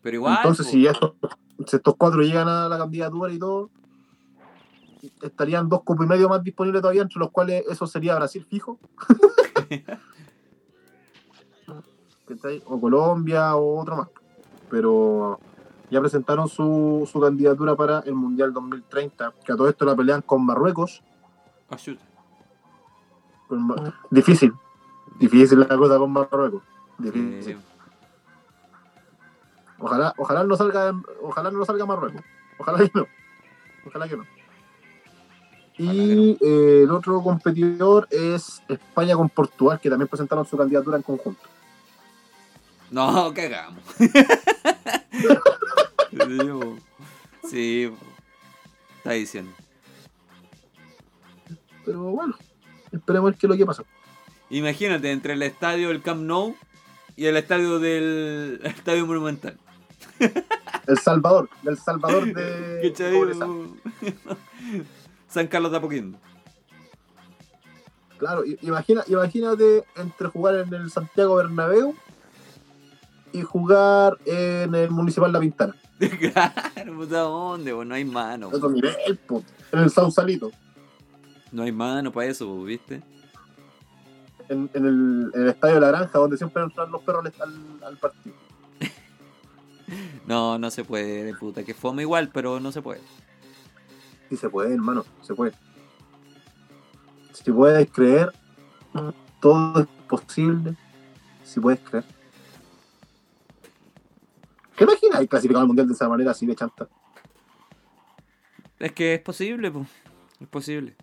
Pero igual. Entonces, si estos, si estos cuatro llegan a la candidatura y todo, estarían dos cupos y medio más disponibles todavía, entre los cuales eso sería Brasil fijo. [laughs] O Colombia o otro más. Pero ya presentaron su, su candidatura para el Mundial 2030, que a todo esto la pelean con Marruecos. Ah. Con Difícil. Difícil la cosa con Marruecos. Difícil. Eh, Ojalá, ojalá no salga, ojalá no salga Marruecos. Ojalá que no. Ojalá que no. Y eh, el otro competidor es España con Portugal, que también presentaron su candidatura en conjunto. No, cagamos. [laughs] sí. Está diciendo. Pero bueno, esperemos ver qué es lo que pasa. Imagínate, entre el estadio del Camp Nou y el estadio del Estadio Monumental. [laughs] El Salvador, del Salvador de. [laughs] [laughs] San Carlos de Apoquindo. Claro, imagina, imagínate entre jugar en el Santiago Bernabéu y jugar en el Municipal La Pintana. claro, puta, ¿dónde? po? No hay mano. po. en el Sausalito, No hay mano para eso, ¿viste? en, en el, en el Estadio de la Granja, donde siempre entran los perros al partido. [laughs] No, no se puede, puta. Que fome igual, pero no se puede. Sí se puede, hermano, se puede. Si puedes creer, todo es posible. Si puedes creer. ¿Te imaginas el clasificado al mundial de esa manera así de chanta? Es que es posible, pues. Es posible.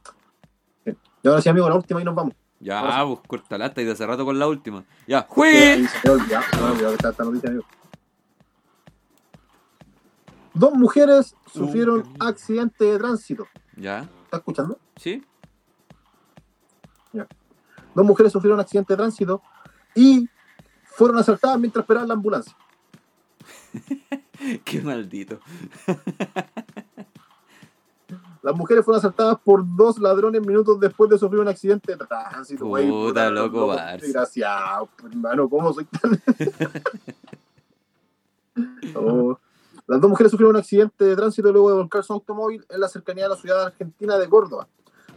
Sí. Y ahora sí, amigo, la última y nos vamos. Ya, pues cortalata y de hace rato con la última. Ya, ahí se me se me que estaba esta noticia, amigo. Dos mujeres sufrieron Uh, accidente de tránsito. Ya, ¿Estás escuchando? ¿sí? Dos mujeres sufrieron accidente de tránsito y fueron asaltadas mientras esperaban la ambulancia. [laughs] Qué maldito. Las mujeres fueron asaltadas por dos ladrones minutos después de sufrir un accidente de tránsito. güey. Puta, loco, Barça. Desgraciado, hermano, ¿cómo soy tan.? [laughs] [laughs] Oh. Las dos mujeres sufrieron un accidente de tránsito luego de volcar su automóvil en la cercanía de la ciudad argentina de Córdoba.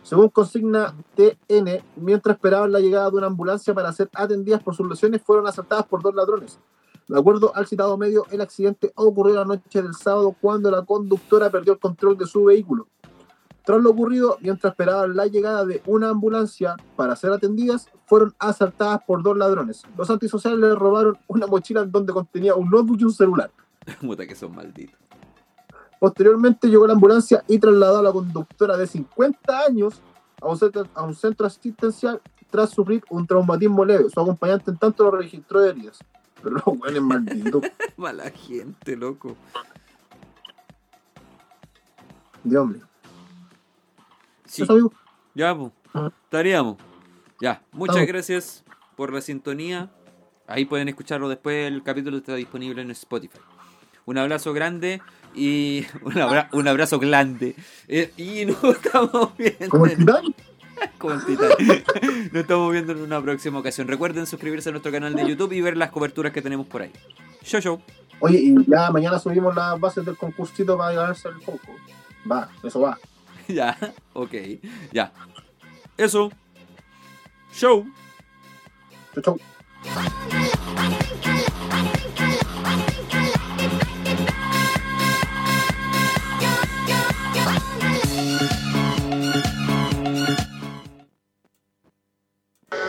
Según consigna TN, mientras esperaban la llegada de una ambulancia para ser atendidas por sus lesiones, fueron asaltadas por dos ladrones. De acuerdo al citado medio, el accidente ocurrió la noche del sábado cuando la conductora perdió el control de su vehículo. Tras lo ocurrido, mientras esperaban la llegada de una ambulancia para ser atendidas, fueron asaltadas por dos ladrones. Los antisociales les robaron una mochila donde contenía un notebook y un celular. [laughs] Puta que son malditos. Posteriormente llegó la ambulancia y trasladó a la conductora de 50 años a un centro, a un centro asistencial tras sufrir un traumatismo leve. Su acompañante en tanto lo registró de heridas. Pero los buenos malditos. [laughs] Mala gente, loco. Dios mío. Sí, ya, pues. Estaríamos. Ya, muchas gracias por la sintonía. Ahí pueden escucharlo después. El capítulo está disponible en Spotify. Un abrazo grande y [laughs] un, abra- un abrazo grande. Eh, y [laughs] nos estamos viendo. Titán. [laughs] como el titán. Nos estamos viendo en una próxima ocasión. Recuerden suscribirse a nuestro canal de YouTube y ver las coberturas que tenemos por ahí. Show, show. Oye, y ya mañana subimos las bases del concursito para ganarse el foco. Va, eso va. Ya, ok. Ya. Eso. Show. Chau, chau.